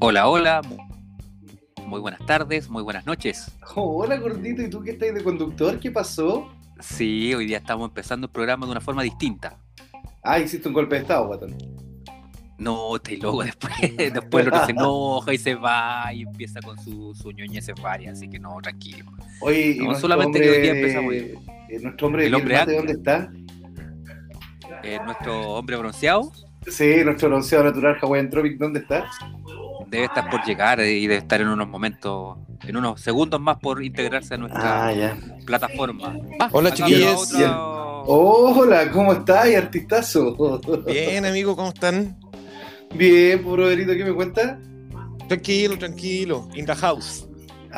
Hola, hola. Muy buenas tardes, muy buenas noches. Oh, hola, gordito, ¿y tú qué estás de conductor? ¿Qué pasó? Sí, hoy día estamos empezando el programa de una forma distinta. Ah, hiciste un golpe de estado, guatón. No, te loco después. Después lo se enoja y se va y empieza con su, su ñoñez varia, así que no, tranquilo. Oye, No, solamente que hoy día empezamos eh, nuestro hombre El de hombre Atlas. ¿dónde está? Eh, nuestro hombre bronceado Sí, nuestro bronceado natural Hawaiian Tropic, ¿dónde está? debe estar por llegar y debe estar en unos momentos, en unos segundos más por integrarse a nuestra Ah, ya. plataforma. Ah, Hola, chiquillos. Hola, ¿cómo estás, artistazo? Bien, amigo, ¿cómo están? Bien, broderito, ¿qué me cuentas? Tranquilo, tranquilo. In the house.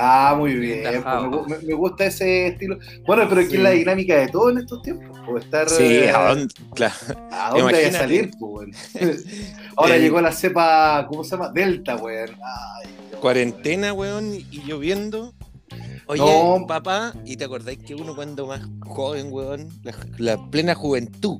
Ah, muy bien, pues, me, gu- me- me gusta ese estilo. Bueno, pero ¿qué Sí. es la dinámica de todo en estos tiempos? Pues estar, Sí, eh, ¿a dónde? Claro. ¿a dónde hay que salir? Pues? Ahora El- llegó la cepa, ¿cómo se llama? Delta, weón. Cuarentena, weón, y lloviendo. Oye, No. papá, ¿y te acordáis que uno cuando más joven, weón, la, la plena juventud,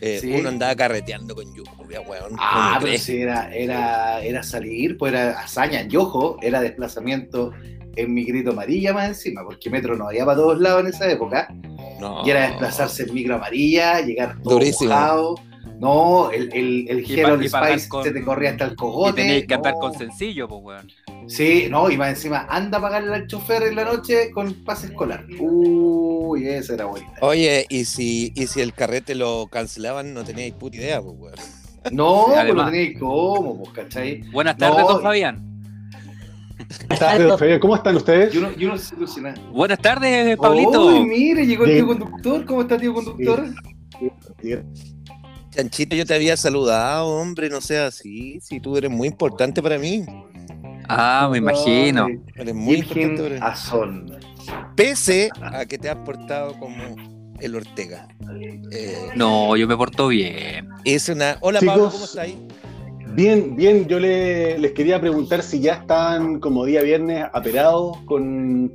eh, Sí. uno andaba carreteando con lluvia, weón? Ah, ¿cómo pero sí, era, era, era salir, pues era hazaña. Y ojo, era desplazamiento en migrito amarilla más encima, porque metro no había para todos lados en esa época. No. Y era desplazarse en micro amarilla, llegar todo Durísimo. mojado. No, el, el, el Y Hero y Spice con- se te corría hasta el Y cogote. tenéis que andar no. con sencillo, pues, weón. Sí, no, y más encima, anda a pagarle al chofer en la noche con pase escolar. Uy, esa era bonita. Oye, ¿y si, y si el carrete lo cancelaban, no teníais puta idea, pues, weón. No, pues lo tenéis como, pues, ¿cachai? Buenas tardes, No, don y- Fabián. ¿Cómo están ustedes? Yo no, yo no sé ilusionar. Buenas tardes, Pablito. Uy, mire, llegó el tío conductor. ¿Cómo está, tío conductor? Chanchito, yo te había saludado, hombre, no seas así. Si tú eres muy importante para mí. Ah, me imagino. Ay, Eres muy Virgen importante para mí. Azón. Pese a que te has portado como el Ortega. Eh, No, yo me porto bien. es una. Hola, Chicos. Pablo, ¿cómo estás ahí? Bien, bien. Yo le- les quería preguntar si ya están como día viernes aperados con...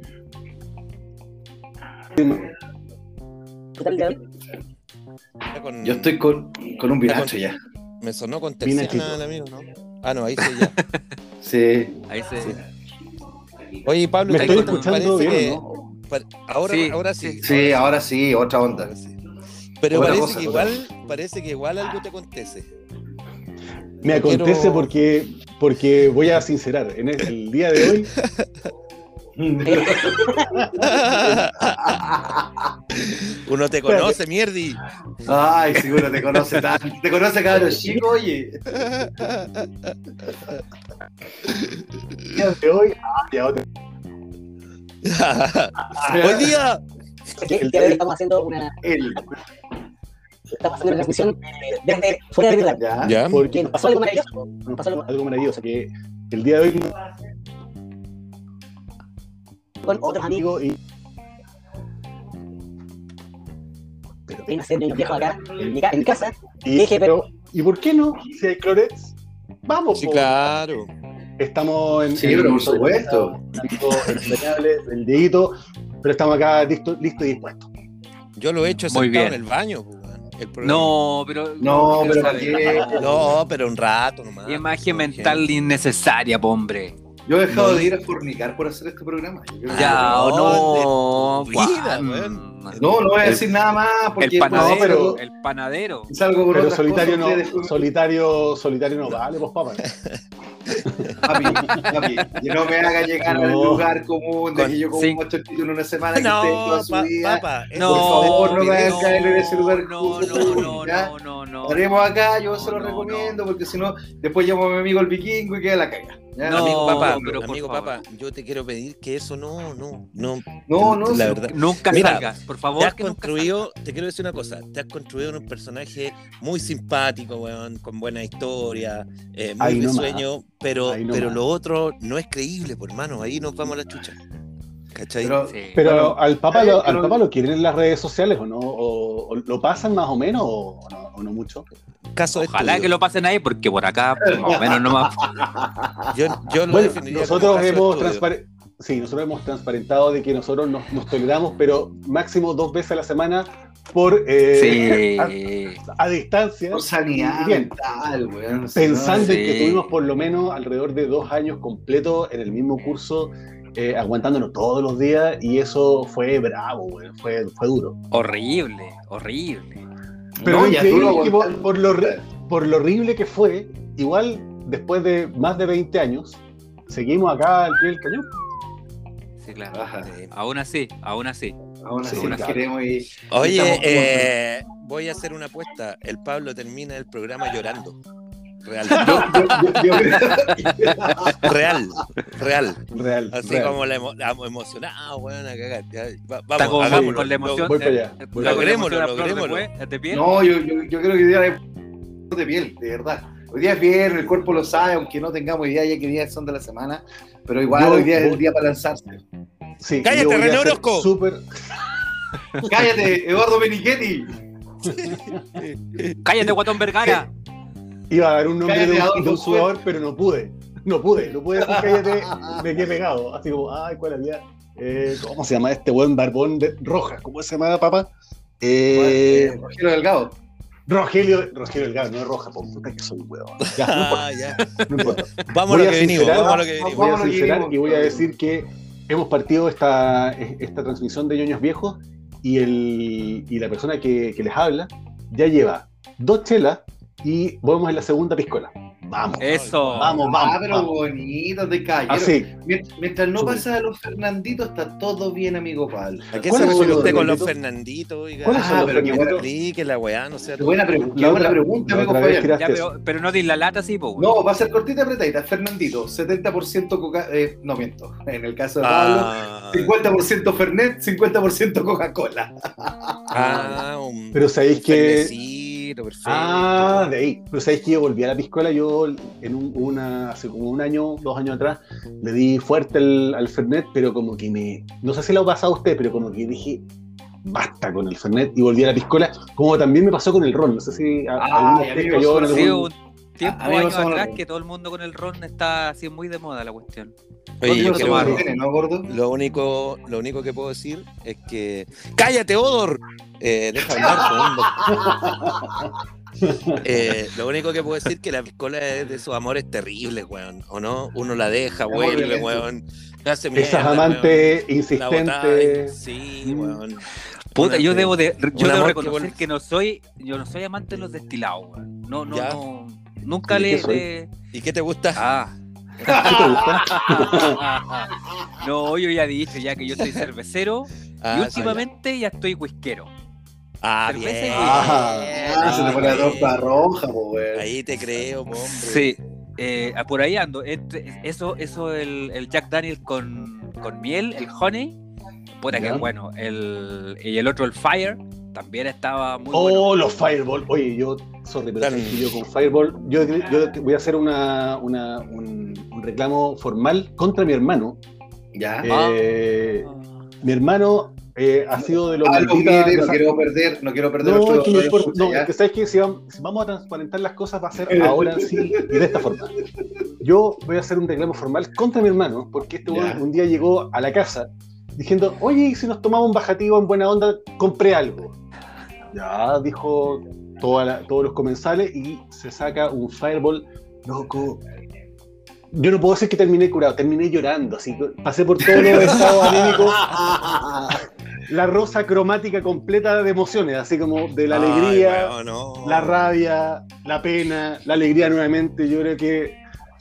Yo estoy con, con un viracho ya. Me sonó con terciana el amigo, ¿no? Ah, no, ahí sí ya. Sí. Ahí se. Sí. Oye, Pablo, ¿Me te estoy escuchando bien que- no? ahora, Sí, ahora sí. Sí, ahora sí, otra onda. Pero parece cosa, que igual, parece que igual algo te acontece. Me No quiero- acontece porque, porque voy a sincerar. En el, el día de hoy Uno te conoce, mierdi. Ay, seguro te conoce tanto. Te conoce cabrón chico, oye. el día de hoy... ah, ya, otra- Hoy día. El- que estamos haciendo una, Él. Estamos haciendo una transmisión desde fuera de verdad. Ya. Ya. porque Que nos pasó algo maravilloso. nos pasó algo maravilloso, que el día de hoy Con otros amigos amigo y vienen a hacer de viejos acá en mi, en mi casa. Y, Dije, pero- pero, ¿y por qué no? Si hay clorets, vamos. Sí, po. claro. Estamos en. Sí, pero por supuesto. el dedito, pero estamos acá listos listo y dispuestos. Yo lo he hecho Muy sentado bien. en el baño, el. No, pero. No, pero ¿para sabe. qué? No, pero un rato nomás. Imagen Por mental innecesaria, hombre. Yo he dejado No. de ir a fornicar por hacer este programa. Yo Ya, no, o no. vida. No, no voy a El- decir nada más porque El no, panadero. pero El panadero. salgo por Pero solitario no, solitario, solitario no vale, pues papá. Papi, papi, que no me haga llegar al lugar común de que yo como cinco- ocho títulos en una semana que esté No, toda su pa- vida. papá. No, es Por favor, no me hagan caer en ese lugar No, no, común, no, ¿ya? no, no, no. Haremos acá, yo se lo No, no, recomiendo porque si no, después llamo a mi amigo el vikingo y queda la caga. ¿Ya? No, amigo papá, pero amigo papá, yo te quiero pedir que eso no, no, no. No, no, la sí. verdad. Nunca Mira, salgas, por Te favor. has que nunca construido, te quiero decir una cosa, te has construido un personaje muy simpático, weón, con buena historia, eh, muy Ahí de sueño, pero, pero lo otro no es creíble, por hermano, ahí nos vamos a la chucha. ¿Cachai? Pero, Sí. Pero Bueno, al papá lo, al papá lo quieren en las redes sociales o no, o, o lo pasan más o menos o, no, o no mucho. Caso Ojalá estudio. que lo pasen ahí, porque por acá, pues, más o menos nomás. Yo, yo lo Bueno, nosotros hemos sí, nosotros hemos transparentado de que nosotros nos, nos toleramos, pero máximo dos veces a la semana por eh, Sí. a, a distancia. Por sanidad Bien. mental, Pensando no, en que tuvimos por lo menos alrededor de dos años completos en el mismo curso, eh, aguantándonos todos los días, y eso fue bravo, weón, fue, fue duro. Horrible, horrible. Pero No, ya que por, lo, por lo horrible que fue, igual después de más de 20 años, seguimos acá al pie del cañón. Sí, claro. Aún así, aún así. Aún así Sí, claro. queremos y Oye, eh, voy a hacer una apuesta. El Pablo termina el programa llorando. Real. yo, yo, yo, yo- Real. Real. Real. Así real. como la emo- la emocionado, weón, a cagar. Ya, va- Está vamos, con, hagámoslo. con la emoción. voy eh, voy está para allá. emoción Logrémoslo, no, yo, yo, yo creo que hoy día es de piel, de verdad. Hoy día es viernes, el cuerpo lo sabe, aunque no tengamos idea ya qué días son de la semana, pero igual Yo hoy día es el día para lanzarse. Sí, Cállate, René Orozco. súper- ¡Cállate, Eduardo Benichetti! Cállate, Guatón Vergara. Iba a dar un nombre de un, de un jugador, pero no pude. No pude, no pude decir cállate, me quedé pegado. Así como, ay, ¿cuál había? Eh, ¿Cómo se llama este buen barbón de roja? ¿Cómo se llama, papá? Eh, Eh, Rogelio Delgado. Rogelio, Rogelio Delgado, no es roja, por puta que soy huevón. Ya, no importa, Ah, ya. no importa. Vamos a lo a que venimos, vamos a lo que venimos. Voy a sincerar y voy a decir que hemos partido esta, esta transmisión de ñoños viejos y, el, y la persona que, que les habla ya lleva dos chelas y vamos en la segunda piscola. Vamos, Eso. vamos, vamos. ah, pero vamos. bonito, de caballero. Así, Mient- Mientras no pasa a los Fernanditos, está todo bien, amigo Pablo. ¿A qué ¿Cuál se es refiere usted con los Fernandito? Fernanditos? Oiga? ¿Cuáles son Ah, los pero qué Fernanditos? Explique la weá, no sea. Qué buena, pre- qué La buena otra- pregunta, la amigo otra eso. pero, pero no di la lata así, po. No, va a ser cortita y apretadita. Fernandito, 70% coca... Eh, no miento. En el caso de Pablo, Ah, 50% Fernet, 50% Coca-Cola. ah, un Pero sabéis que. Perfecto. Ah, de ahí. Pero sabéis que yo volví a la piscola. Yo, en un- una, hace como un año, dos años atrás, le di fuerte al, al Fernet, pero como que me. No sé si lo ha pasado a usted, pero como que dije. Basta con el Fernet y volví a la piscola, como también me pasó con el ron. No sé si a, Ah, alguno de a ustedes cayó en pasó Sí, algún- un tiempo, A años atrás, que todo el mundo con el ron está así muy de moda la cuestión. Oye, yo quiero- mantiene, ¿no, gordo? lo único, lo único que puedo decir es que. ¡Cállate, Odor! Eh, deja hablar, segundo. Eh, lo único que puedo decir es que la piscola es de esos amores terribles, weón. ¿O no? Uno la deja, vuelve, weón. hace mierda, Esas amantes weón. Insistentes. Sí, weón. Puta, Una- yo debo de, yo debo que reconocer que no soy, yo no soy amante de los destilados, weón. No, no, Ya. no. Nunca ¿Y le, qué soy? le- ¿Y qué te gusta? Ah. ¿Qué te gusta? no, yo ya he dicho ya que yo soy cervecero Ah, y últimamente ya estoy whiskero. Ah, cerveza y bien. Ah, Ah, se te pone la bien. trompa roja, po, weón. Ahí te creo, po, hombre. Sí, eh, ah, por ahí ando. Entre- eso, eso el, el Jack Daniel con, con miel, el honey, puta que es bueno. El, y el otro, el fire, también estaba muy Oh, bueno. los Fireball. Oye, yo, sorry, pero que yo con Fireball, yo, yo voy a hacer una, una- un, un reclamo formal contra mi hermano. Ya. Eh, mi hermano eh, ha sido de los Algo maldita- quiere, no quiero perder, no quiero perder No, que no importa. escucha, No, que sabes que si vamos, si vamos a transparentar las cosas va a ser ahora sí y de esta forma. Yo voy a hacer un reclamo formal contra mi hermano, porque este Ya. un día llegó a la casa diciendo, oye, ¿y si nos tomamos un bajativo en buena onda, compré algo. Ya, dijo toda la- todos los comensales y se saca un fireball, loco. Yo no puedo decir que terminé curado, terminé llorando, así que pasé por todos los estados anímicos la rosa cromática completa de emociones, así como de la Ay, alegría, no. la rabia, la pena, la alegría nuevamente. Yo creo que.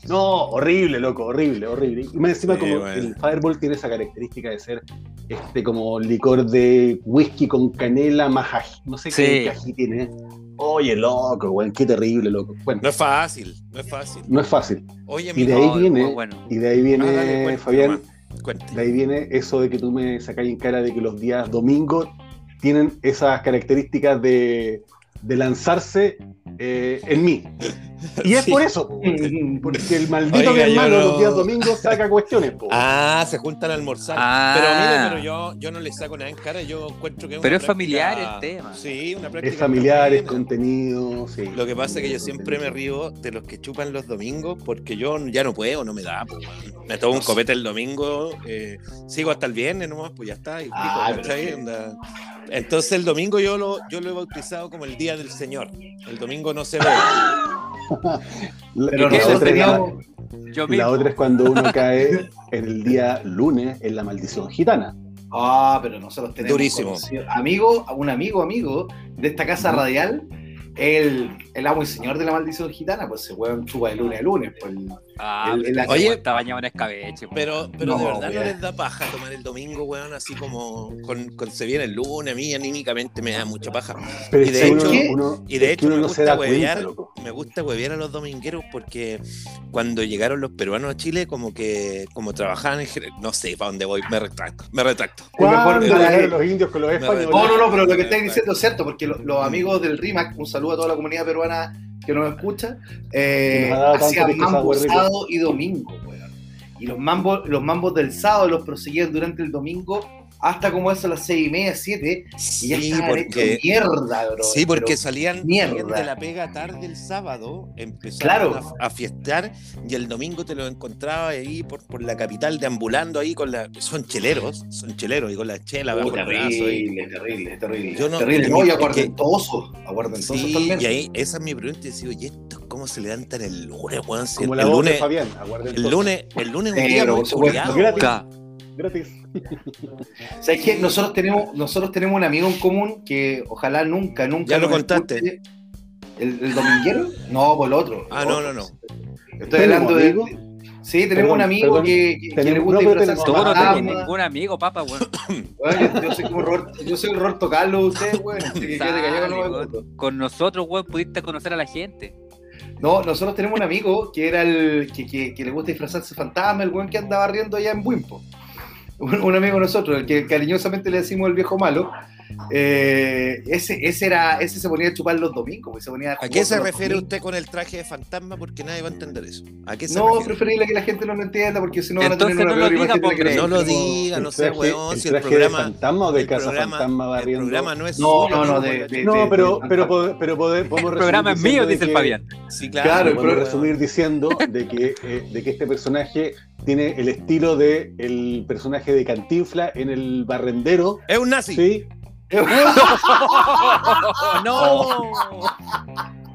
No, horrible, loco, horrible, horrible. Y más encima, Sí, como bueno. el Fireball tiene esa característica de ser este como licor de whisky con canela más ají. No sé qué, Sí. qué ají tiene. Oye, loco, weón, qué terrible, loco. Bueno, No es fácil, no es fácil. no es fácil. Oye, Y de ahí No, viene- bueno. Y de ahí viene, ah, dale, cuente, Fabián, cuente. de ahí viene eso de que tú me sacáis en cara de que los días domingos tienen esas características de, de lanzarse eh, en mí. Y es Sí. por eso, po, porque el maldito Oiga, mi hermano no- los días domingos saca cuestiones. po. Ah, se juntan a almorzar. Ah. Pero mire, pero yo, yo no le saco nada en cara, yo encuentro que es una Pero es práctica- familiar el tema. Sí, una práctica. es familiar, es contenido. sí. Lo que pasa es que yo siempre me río de los que chupan los domingos porque yo ya no puedo, no me da. po, me tomo un copete el domingo, eh, sigo hasta el viernes nomás, pues ya está. Y pico, Ah, Entonces el domingo yo lo, yo lo he bautizado como el día del Señor. El domingo no se ve. La- Pero la, teníamos. Yo la mismo. otra es cuando uno cae en el día lunes en la maldición gitana. Ah, pero nosotros tenemos. Durísimo. conocido- Amigo, un amigo, amigo de esta casa radial, el, el amo y señor de la maldición gitana, pues se weón chupa de lunes a lunes. Pues, el- Ah, el- el- Oye, está bañado en escabeche. po. Pero, pero de No, verdad no les da paja tomar el domingo, weón, así como con, con se viene el lunes, a mí anímicamente me da mucha paja. Pero Y de hecho- uno, uno- y de hecho me no gusta cuenta, huevear. loco. Me gusta huevear a los domingueros porque cuando llegaron los peruanos a Chile, como que como trabajaban en no sé para dónde voy, me retracto, me retracto. ¿Cuándo llegaron los indios con los españoles? No, no, no, pero lo que estáis diciendo es cierto, porque lo- los amigos del RIMAC, un saludo a toda la comunidad peruana que nos escucha, eh, Que nos ha dado tanto hacían pisco mambo sábado y domingo, weón. Y los mambos, los mambos del sábado los proseguían durante el domingo hasta como eso a las seis y media, siete, y ya Sí, estaban porque mierda, bro. Sí, porque Pero- salían, mierda. salían de la pega tarde el sábado, empezaron Claro. a, a fiestar y el domingo te lo encontraba ahí por, por la capital deambulando ahí con la... Son cheleros, son cheleros y con la chela Oh, bajo el brazo. terrible, terrible, terrible. Yo no- terrible, no, y aguardentosos, aguardentosos Sí, también. y ahí esa es mi pregunta y decía, oye, ¿estos cómo se levantan el lunes, weón? Si Como el, de lunes, Fabián, aguarden el lunes, el lunes es un Sí, día pero muy Gratis. ¿Sabes qué? Nosotros tenemos, nosotros tenemos un amigo en común que ojalá nunca, nunca. Ya lo contaste. ¿El, el dominguero? No, por el otro. Ah, el no, otro. no, no. Estoy hablando de. amigo? Sí, tenemos Perdón, un amigo perdón. que, que- que le gusta no, disfrazarse Tú no tenés fantasma. ningún amigo, papá, weón. Bueno, yo, soy como Roberto, yo soy el Roberto Carlos de ustedes, weón. Así que no weón. meto. Con nosotros, weón, pudiste conocer a la gente. No, nosotros tenemos un amigo que era el que, que, que le gusta disfrazarse fantasma, el weón que andaba riendo allá en Wimpo. Un, un amigo de nosotros, el que cariñosamente le decimos el viejo malo. Eh, ese, ese era, ese se ponía a chupar los domingos, pues, se ponía ¿A qué se refiere domingos. usted con el traje de fantasma? Porque nadie va a entender eso. ¿A qué se No, refiere? preferible que la gente no lo entienda porque si no van a Entonces tener una no lo peor diga, que. No lo diga, no El sea weón, el si el traje programa, de fantasma o de el casa programa, fantasma el barriendo. programa no es No, suyo, no, no, de- de- No, pero, pero, pero pode- podemos El programa es mío, dice el Fabián. Sí, Claro, claro. el Podemos weón. resumir diciendo de que, eh, de que este personaje tiene el estilo de el personaje de Cantinfla en el barrendero, Es un nazi. ¿sí? no.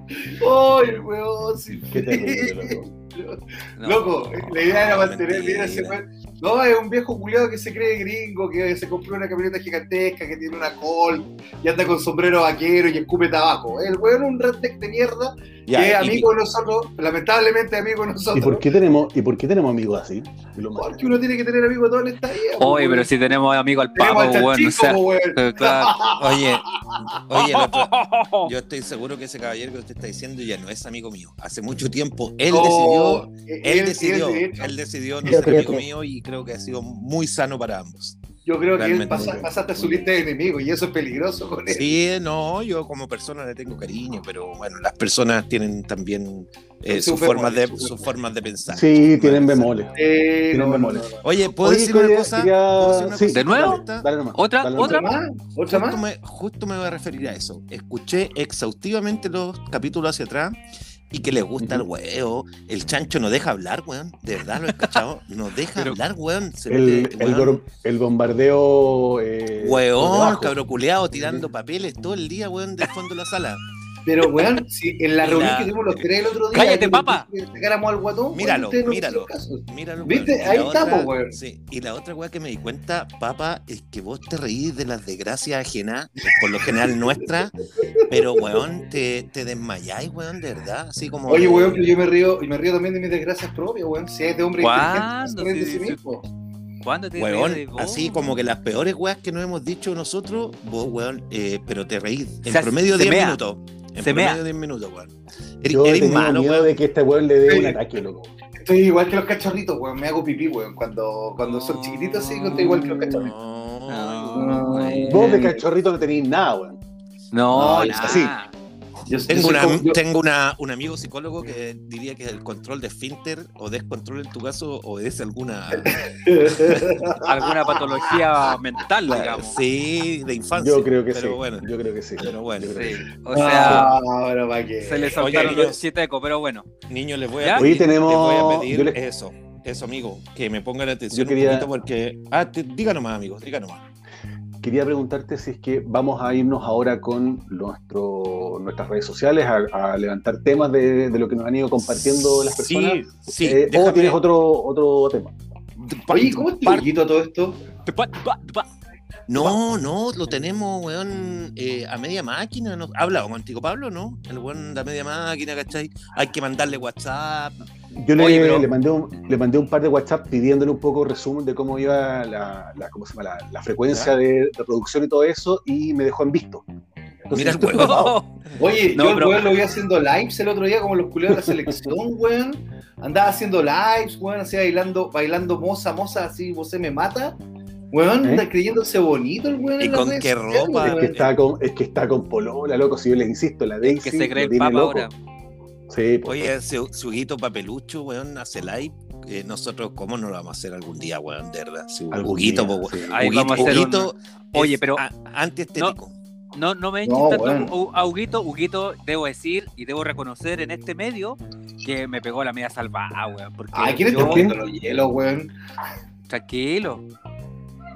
¡Ay, weón! sí. Qué terrible, loco. No. Loco, la idea era mantener, mira ese weón. No, es un viejo culiado que se cree gringo, que se compró una camioneta gigantesca, que tiene una col y anda con sombrero vaquero y escupe tabaco. El weón es un redneck de mierda Ya, que es y- amigo de nosotros, lamentablemente amigo de nosotros. ¿Y por qué tenemos, y por qué tenemos amigos así? Porque uno tiene que tener amigos toda esta vida. Oye, pero si tenemos amigo al al weón. O sea, weón. eh, claro. Oye, oye, otro- yo estoy seguro que ese caballero que usted está diciendo ya no es amigo mío. Hace mucho tiempo él No, decidió, él- él él, decidió, de hecho, él decidió no ser amigo mío y creo que ha sido muy sano para ambos. Yo creo que él realmente pasa- muy bien. pasaste a su lista de enemigos y eso es peligroso con él. Sí, no, yo como persona le tengo cariño, pero bueno, las personas tienen también eh, Sus formas de, bemoles, sus formas de pensar. Sí, tienen bemoles. Eh, Tienen no, no, memoria. no, no. Oye, ¿puedo Oye, decir una cosa? quería- ¿Puedo decir una sí, cosa? ¿De Ahorita, Dale, dale nomás. ¿Otra? dale ¿Otra nomás. ¿Otra más? ¿Otra Justo más? me, justo me voy a referir a eso. Escuché exhaustivamente los capítulos hacia atrás y que les gusta el huevo. El chancho no deja hablar, weón. De verdad lo he cachado. No deja Pero- hablar, weón. Se El, mete, el, weón. gor- el bombardeo. Eh, Weón, debajo. cabro culeado tirando papeles todo el día, weón, del fondo de la sala. Pero, weón, si en la reunión la- que tuvimos los tres el otro día. Cállate, que- papá. que Sacáramos al guatón. weón, Míralo, ustedes no míralo. Míralo, ¿Viste? weón. Ahí po, weón. Sí, y la otra weá que me di cuenta, papá, es que vos te reís de las desgracias ajenas, por lo general nuestras, pero weón, te, te desmayáis, weón, de verdad. Así como. Oye, weón, pero yo me río, y me río también de mis desgracias propias, weón. Si es de hombre de Sí, mismo. ¿Cuándo te Weón, de así como que las peores weas que nos hemos dicho nosotros, vos, weón, eh, pero te reís. En promedio se 10 mea. minutos. En Se mea. promedio 10 minutos, weón. Eres, Yo eres malo, miedo weón. de que este weón le dé un ataque, loco. Estoy igual que los cachorritos, weón. Me hago pipí, weón. Cuando, cuando son chiquititos, sí, estoy igual que los cachorritos. No. No, weón. Vos de cachorrito no tenéis nada, weón. No, No, nada. así. Yo, Tengo, soy una- como- yo- tengo una, un amigo psicólogo que diría que el control de esfínter o descontrol en tu caso obedece a alguna Alguna patología mental, digamos. sí de infancia. Yo creo que pero sí. Bueno, Yo creo que sí. pero bueno. Yo creo que Sí. sí. O sea, Ah, bueno, ¿para qué? se le saltaron Oye, los siete ecos, pero bueno. Niños, les voy a pedir, tenemos- les voy a pedir yo le- eso, eso, amigo, que me pongan atención quería- un poquito porque. Ah, te- diga nomás, amigo, diga nomás. Quería preguntarte si es que vamos a irnos ahora con nuestro, nuestras redes sociales a, a levantar temas de, de lo que nos han ido compartiendo las personas. Sí, sí. Eh, o tienes otro, otro tema. Oye, ¿cómo es todo esto? No, no, lo tenemos, weón, eh, a media máquina. ¿no? ¿Ha hablado contigo, Pablo, no? El weón de a media máquina, ¿cachai? Hay que mandarle WhatsApp. Yo le, Oye, pero- le mandé un, le mandé un par de WhatsApp pidiéndole un poco resumen de cómo iba la, la- ¿cómo se llama? la, la frecuencia de reproducción y todo eso, y me dejó en visto. Entonces, Mira el huevo. Oye, No, yo el pero- weón lo vi haciendo lives el otro día como los culiados de la selección, weón. Andaba haciendo lives, weón, así bailando, bailando moza, moza, así, vos se me mata. Weón, ¿Eh? anda creyéndose bonito el weón. ¿Y en con qué ropa? Es que, está con, es que está con polola, loco. Si yo les insisto, la Daisy. Que se cree el papa ahora. Sí, pues. Oye, su, su hijito papelucho, weón, hace live. eh, nosotros, ¿cómo no lo vamos a hacer algún día, weón? De verdad. Día, po, sí. Oye, pero- antiestético. No, no me No, eches tanto bueno. a- Huguito. Huguito, debo decir y debo reconocer en este medio que me pegó la media salvada, weón. Porque Ay, ¿quién está yo- los hielos, weón? Tranquilo.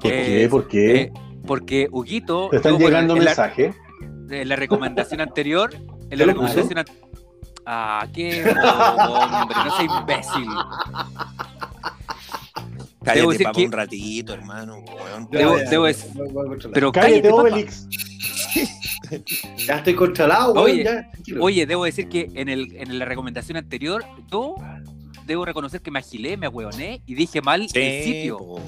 ¿Por Eh, qué? ¿Por qué? eh, porque Huguito. Te están yo, bueno, llegando en la- mensajes. en la recomendación anterior. En ¿Yo la recomendación an- Ah, qué hombre, no seas imbécil. Cállate, decir papá, que- un ratito, hermano, weón. Debo- Ya, debo. Pero Cállate. Obelix. Ya estoy controlado, weón, Oye, ya. Oye, debo decir que en, el, en la recomendación anterior, yo debo reconocer que me agilé, me ahueoné y dije mal el sitio. po.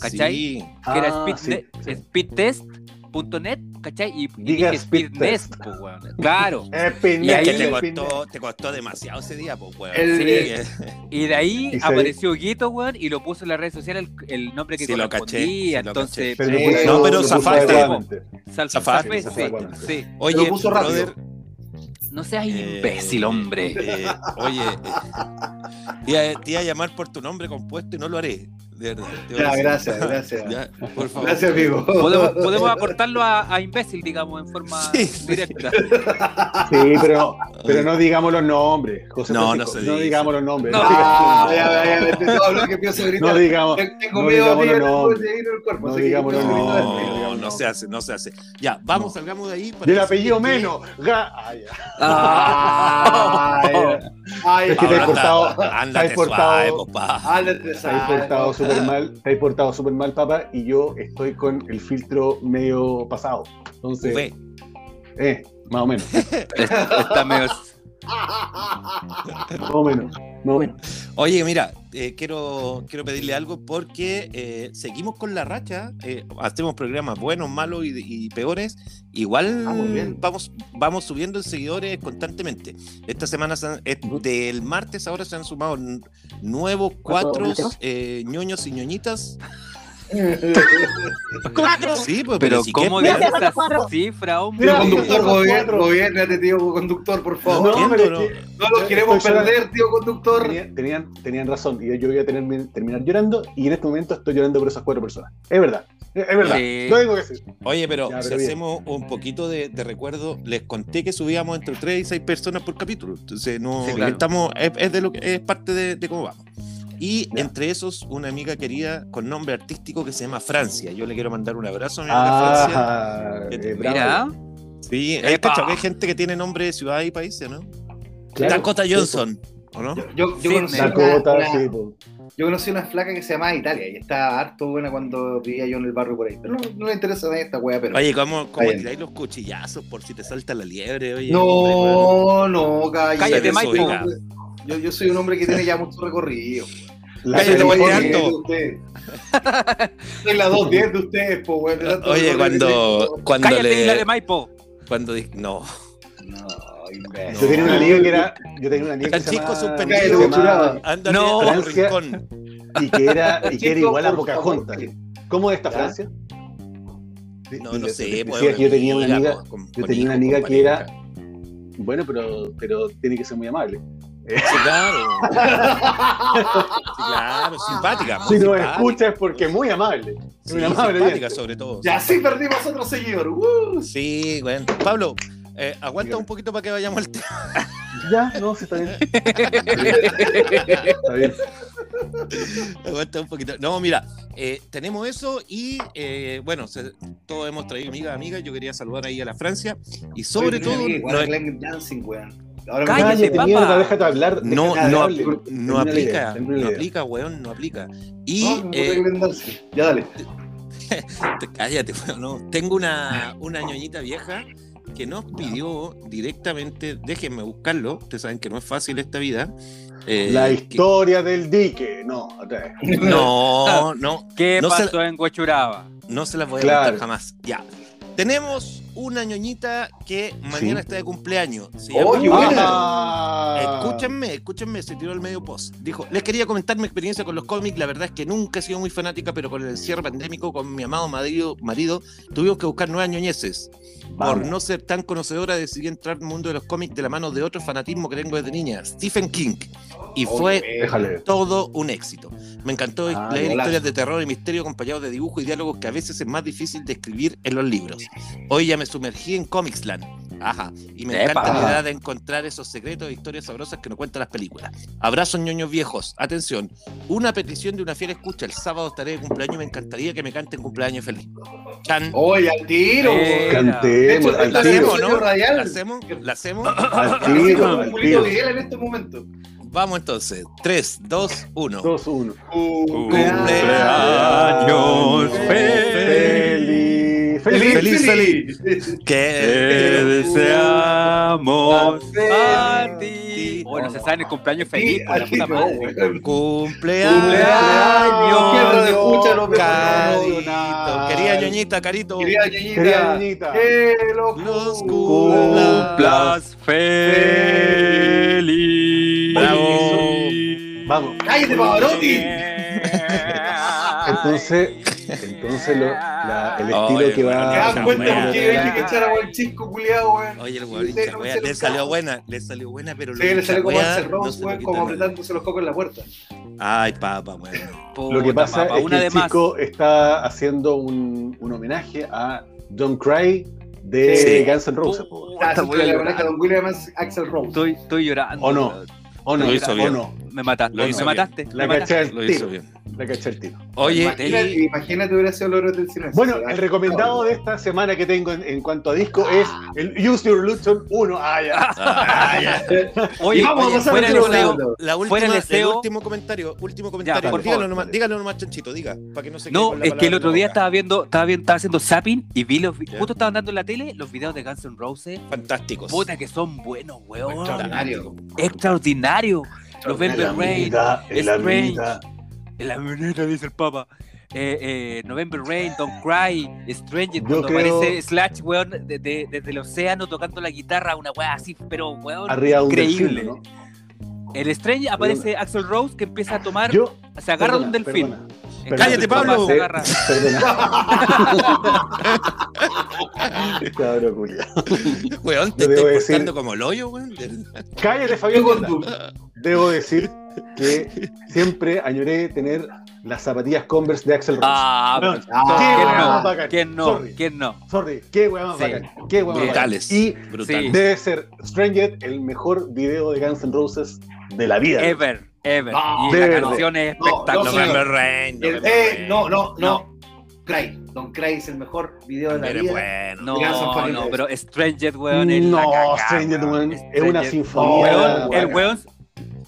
¿Cachai? Sí. que era Ah, speed, sí, sí. speedtest.net, ¿cachai? Y, y dije speed speednest, test. pues, weón. Claro. Epin- Y ahí- Es que te costó, te costó demasiado ese día, pues, weón. El- Sí, el- eh, Y de ahí Y se- apareció Guito, weón, y lo puso en las redes sociales el, el nombre que Sí, lo caché, sí, lo Entonces, Pero Sí, lo puso- no, pero lo zafaste, zafaste, sí, sí. Oye, Lo puso rápido. brother, No seas eh, imbécil, hombre. eh, oye, eh, te, iba, te iba a llamar por tu nombre compuesto y no lo haré. De verdad. Ya, gracias, gracias. Ya, por favor. Gracias, amigo. Podemos, podemos acortarlo a, a imbécil, digamos, en forma Sí, directa. Sí, pero, pero no digamos los nombres. José No, Francisco, no se no dice. digamos los nombres. No. No, digamos, Ah, no Tengo no miedo digamos los nombres. No digamos los nombres. No, no se hace, no se hace. Ya, vamos, salgamos de ahí. Del apellido que- menos. Ga- ah, ya. Ay, ay, Es que te has portado- anda- te has ándate suave, papá. ándate, Te súper favor. mal, te has portado súper mal, papá, y yo estoy con el filtro medio pasado. Entonces, eh, más o menos, Está medio. más o menos, más o menos. Oye, mira, eh, quiero, quiero pedirle algo porque eh, seguimos con la racha, eh, hacemos programas buenos, malos y, y peores, igual Ah, vamos, vamos subiendo en seguidores constantemente. Esta semana, se han- del martes ahora se han sumado nuevos cuatro ñoños y ñoñitas. Sí, pues, Pero, si ¿cómo dices Cuatro, esa cuatro. cifra, hombre? Tío conductor, somos gobier- cuatro. gobiernate, tío conductor, por favor. No, pero es no. que No los queremos perder, tío conductor. Tenían, tenían, tenían razón, y yo voy a tener- terminar llorando, y en este momento estoy llorando por esas cuatro personas. Es verdad, es verdad, Sí. lo tengo que decir. Oye, pero, Ya, si pero bien. hacemos un poquito de, de recuerdo, les conté que subíamos entre 3 y 6 personas por capítulo. Entonces, no, Sí, claro. estamos, es, es de lo que, es parte de, de cómo vamos. Y entre esos, una amiga querida con nombre artístico que se llama Francia. Yo le quiero mandar un abrazo a mi amiga Francia. Ah, Que- eh, bravo. Mira, Sí, hay, gente que tiene nombre de ciudad y países, ¿no? Claro. Dakota Johnson, ¿o no? Yo, yo, yo Sí, conocí Dakota, una, sí, yo conocí una flaca que se llamaba Italia y estaba harto buena cuando vivía yo en el barrio por ahí. Pero no, no le interesa nada esta wea, pero. Oye, ¿cómo, tiráis los cuchillazos por si te salta la liebre? Oye, no, no, cállate. Cállate, Yo un Yo, yo soy un hombre que tiene ya mucho recorrido. La Cállate, Soy la wea Maipo. de ustedes. Soy la 210 de ustedes, po, de tanto Oye, cuando, cuando cállate, le... De Maipo. Cuando no, No, imbécil. Yo tenía una amiga que era. Yo tenía una amiga que chico llamaba- suspendido. No. a un Francia. rincón. y que era, y que era igual a Pocahontas. ¿Cómo es esta ¿Ya? Francia? No, no sé. Decía pues, que yo tenía una amiga, pues, con- yo tenía una amiga que era- bueno, pero, pero tiene que ser muy amable. Sí, claro. Sí, claro, simpática. Si nos escucha es porque es muy amable. Sí, muy amable, simpática bien. sobre todo. Ya sí perdimos otro seguidor. Uh. Sí, bueno. Pablo, eh, aguanta un poquito para que vayamos al tema. Ya, no, sí está bien. Está bien. Aguanta un poquito. No, mira, eh, tenemos eso y eh, bueno, se- todos hemos traído amigas, amigas. Yo quería saludar ahí a la Francia y sobre Oye, todo. Glenn Dancing, weón. Ahora me- Cállate, papá. mierda, déjate hablar. No, déjate no, hablar. no la aplica, idea, la no aplica, weón, no aplica. Y No, me eh. Ya dale. te- cállate, weón, no. Tengo una, una ñoñita vieja que nos pidió directamente, déjenme buscarlo, ustedes saben que no es fácil esta vida. eh, La que- historia del dique. No, no, no, ¿Qué No se- pasó en Huachuraba? no se las voy a Claro. contar jamás. Ya. Tenemos una ñoñita que mañana Sí. está de cumpleaños. Se llama- Oye, buena. Ah. Escúchenme, escúchenme, se tiró al medio post. Dijo, les quería comentar mi experiencia con los cómics. La verdad es que nunca he sido muy fanática, pero con el encierro pandémico, con mi amado marido, marido tuvimos que buscar nuevas ñoñeces. Por Vamos. no ser tan conocedora, decidí entrar al mundo de los cómics de la mano de otro fanatismo que tengo desde niña, Stephen King. Y fue Déjale. todo un éxito. Me encantó Ah, leer historias de terror y misterio acompañados de dibujos y diálogos que a veces es más difícil de escribir en los libros. Hoy ya me sumergí en Comicsland. Ajá. Y me Epa. encanta la idea de encontrar esos secretos e historias sabrosas que nos cuentan las películas. Abrazos ñoños viejos. Atención. Una petición de una fiel escucha. El sábado estaré de cumpleaños y me encantaría que me canten cumpleaños feliz. Chan. Oye, al tiro. Cantemos, al tiro. ¿no? ¿La hacemos? ¿La hacemos? Al tiro, al tiro. en este momento. Vamos entonces. 3, 2, 1. 2, 1. Cumpleaños Feliz. Feliz. Feliz, feliz. Que deseamos a ti. Bueno, se sabe el cumpleaños feliz, Sí, por la puta madre. Cumpleaños. Carito. Querida ñoñita, Carito. Querida ñoñita. Que los Los cumpla. Cumplas feliz. Bravo. Vamos. ¡Cállate, Pavarotti! Entonces, entonces lo- la- el estilo Oye, que ¿Te va. das Ah, cuenta weón. por qué hay que echar a buen chico culiado, weón? Oye, el weón, le salió buena, le salió buena, pero Sí, le salió como wea Axel no weón, como apretándose los cocos en la puerta. Ay, papá, bueno. Lo que pasa es que el más. chico está haciendo un, un homenaje a Don't Cry de Sí. Guns N' Roses. po. Puta, voy a la llorar. homenaje a Don William Axel Rose. Estoy, estoy llorando. ¿O no? ¿O no? Lo hizo ¿O bien. no? Me mataste. Lo hizo me bien. mataste. La me caché mataste. Lo hizo tiro. bien. La caché al tiro. Oye, Imagínate, y- imagínate hubiera sido Logros del Silencio. Bueno, el recomendado de esta semana que tengo en, en cuanto a disco es el Use Your Illusion 1. Ah, ya. Ah, ya. Oye, vamos a oye, pasar fuera el volando. La última, Fuera el el deseo- último comentario, último comentario. por dígalo, favor, nomás, dígalo nomás, chanchito, diga, para que no se quede No, con la es que el otro día estaba viendo, estaba viendo, estaba haciendo zapping y vi los Ya. justo estaban dando en la tele los videos de Guns N' Roses. Fantásticos. Puta que son buenos, weón. Extraordinario. Extraordinario. November Rain. Strange. la veneta, dice el Papa. Eh, eh, November Rain, Don't Cry, Stranger, Yo cuando creo- aparece Slash, weón, de- de- desde el océano tocando la guitarra, una weá así, pero weón, Arriba increíble. delfín, ¿no? El Strange aparece Axel Rose que empieza a tomar, Yo, se agarra perdona, un delfín. perdona, En Cállate, Pablo. Cabrón, culiao. Weón, te estoy decir- como el hoyo, weón. Cállate, Fabián. Tu- Debo decir que siempre añoré tener las zapatillas Converse de Axel Rose. Ah, Weón, pero- Ah, qué ¿quién no? bacán. ¿Quién no? Sorry, ¿Quién no? sorry, qué weá más Sí. bacán. Qué más Brutales. bacán. Y Brutales. debe ser Stranger el mejor video de Guns N' Roses de la vida. Ever, ever. No, y la canción es No, espectacular. no, November Rain. El- November eh, Rain. no, no, no. Cry. Don Cry es el mejor video de la vida. bueno. No, no, de pero Stranger, weón, es No, cagada, Stranger, weón, es una sinfonía. Weón, el weón.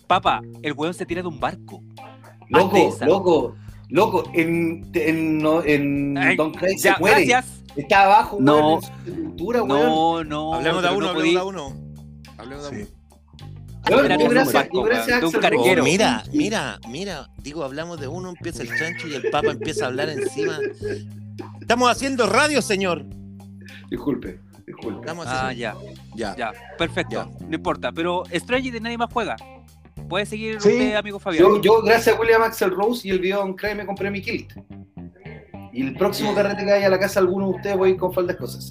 papá, el weón se tira de un barco. Loco, loco, loco. En, en, no, en Ay, Don Cry Ya, se muere. gracias. Está abajo, No. weón, en su sepultura, weón. No, no. Hablemos de uno, no hablemos de uno. Hablemos de uno. Yo- gracias- barco, gracias de un carguero. Oh, mira, mira, mira. Digo, hablamos de uno, empieza el chancho y el papa empieza a hablar encima. Estamos haciendo radio, señor. Disculpe, disculpe. Estamos Ah, ya, ya. ya, perfecto. No importa, pero Stranger de nadie más juega. Puede seguir Sí. usted, amigo Fabián. Yo, yo, gracias a William Axel Rose y el video Don Cry, me compré mi kilt. Y el próximo carrete que vaya a la casa de alguno de ustedes voy a ir con faldas cosas.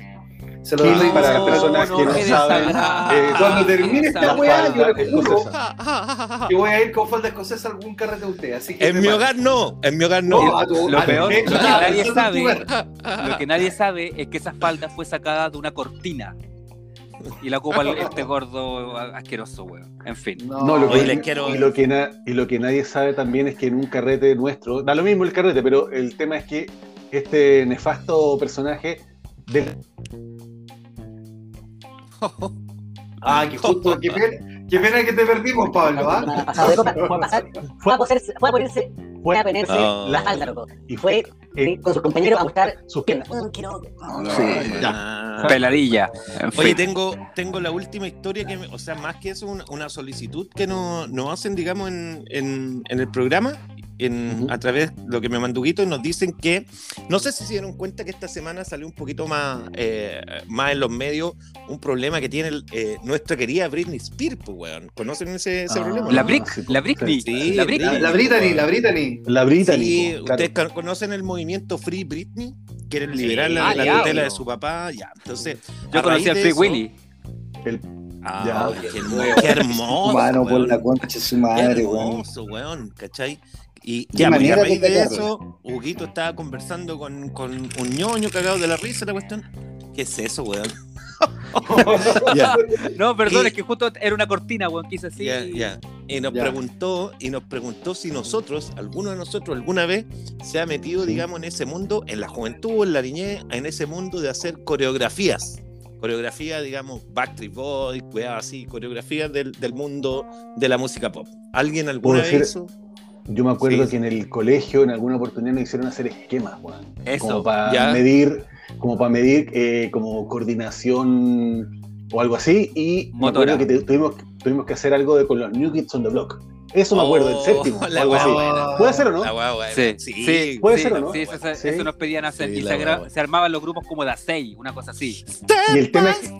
Se lo doy para las personas no, que no saben. eh, Cuando termine esta la weá, yo falda les juro que voy a ir con falda escocesa a algún carrete de. Así que En mi hogar no, en mi hogar no. No, a tu- Lo peor, lo que nadie sabe. Lo que nadie sabe es que esa falda fue sacada de una cortina. y la ocupa este gordo asqueroso, weón. En fin. No, lo que, les quiero- y, lo que na- y lo que nadie sabe también es que en un carrete nuestro, da lo mismo el carrete, pero el tema es que este nefasto personaje de Ah, que justo, qué pena, qué pena que te perdimos, Pablo, ¿ah? Fue a ponerse, fue a ponerse, fue a ponerse No. la falda, loco. y Fue eh, con sus compañeros a buscar sus piernas. Mm, quiero- Ah. Peladilla. En Oye, fin. tengo, tengo la última historia que, me- o sea, más que eso, una, una solicitud que nos nos hacen, digamos, en, en- en el programa, en, a través de lo que me mandó Guito, y nos dicen que, no sé si se dieron cuenta que esta semana salió un poquito más, eh, más en los medios un problema que tiene el, eh, nuestra querida Britney Spears, pues, weón. ¿Conocen ese, ese Ah. problema? La no? Brick, sí, la Britney, sí, la sí. Britney. La, la Brittany, la Brittany. la. Sí, claro. ¿ustedes conocen el movimiento Free Britney? Quieren Sí. liberar la, Ah, la diablo. tutela de su papá, ya. Entonces, Yo a conocí de Free eso- Willy. El- Ah, Ya. qué, hermo- qué hermoso. Mano por weón. la concha de su Qué madre, weón. hermoso, weón, ¿cachai? Y ya, pues, a raíz de eso, Huguito estaba conversando con, con un ñoño cagado de la risa, la cuestión. ¿Qué es eso, weón? No, perdón, Y- es que justo era una cortina, weón, quise así. Y nos preguntó, y nos preguntó si nosotros, alguno de nosotros alguna vez se ha metido, digamos, en ese mundo, en la juventud, en la niñez, en ese mundo de hacer coreografías. Coreografía, digamos, Backstreet Boys, weá, así, coreografías del, del mundo de la música pop. ¿Alguien alguna ¿Puedo vez decir- hizo? Yo me acuerdo Sí. que en el colegio en alguna oportunidad me hicieron hacer esquemas, weón. Eso. Como para ya. medir, como para medir eh, como coordinación o algo así. Y me Motora. acuerdo que te- tuvimos, tuvimos que hacer algo de, con los New Kids on the Block. Eso me acuerdo, el Oh, séptimo. algo así. buena. ¿Puede ser o no? La. Sí, Sí, sí, puede sí, ser o no. Sí, eso, eso- Sí. eso nos pedían hacer. Sí, y se, armaban los grupos como de a seis, una cosa así. Y el tema es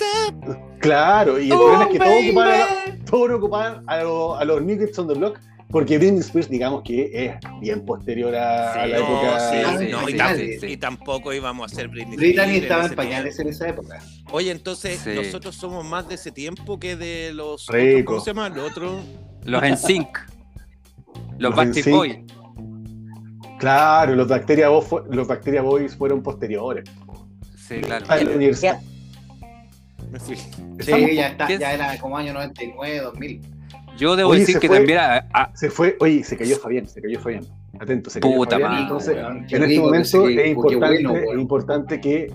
Claro, y el Oh, problema es que todos baby. ocupaban, a, todos ocupaban a, lo- a los New Kids on the Block, porque Britney Spears, digamos que es bien posterior a, a la Sí, época. Sí, Ah, no, y, sí, tam- sí, sí. y tampoco íbamos a hacer Britney Spears estaba en pañales en esa época. Oye, entonces Sí. nosotros somos más de ese tiempo que de los otros, ¿cómo se llama? Los otros. Los en sync. Los Los Backstreet NSYNC. Boys. Claro, los Bacteria, Boys los Bacteria Boys fueron posteriores. Sí, claro. A la universidad. Sí, ya, está, ya era como año 99, 2000. Yo debo Oye, decir que fue- también. a- a- Se fue, oye, se cayó Fabián, se cayó Fabián. Atento, se cayó Puta Fabián. madre, Entonces, en este momento es importante, bueno, es importante que,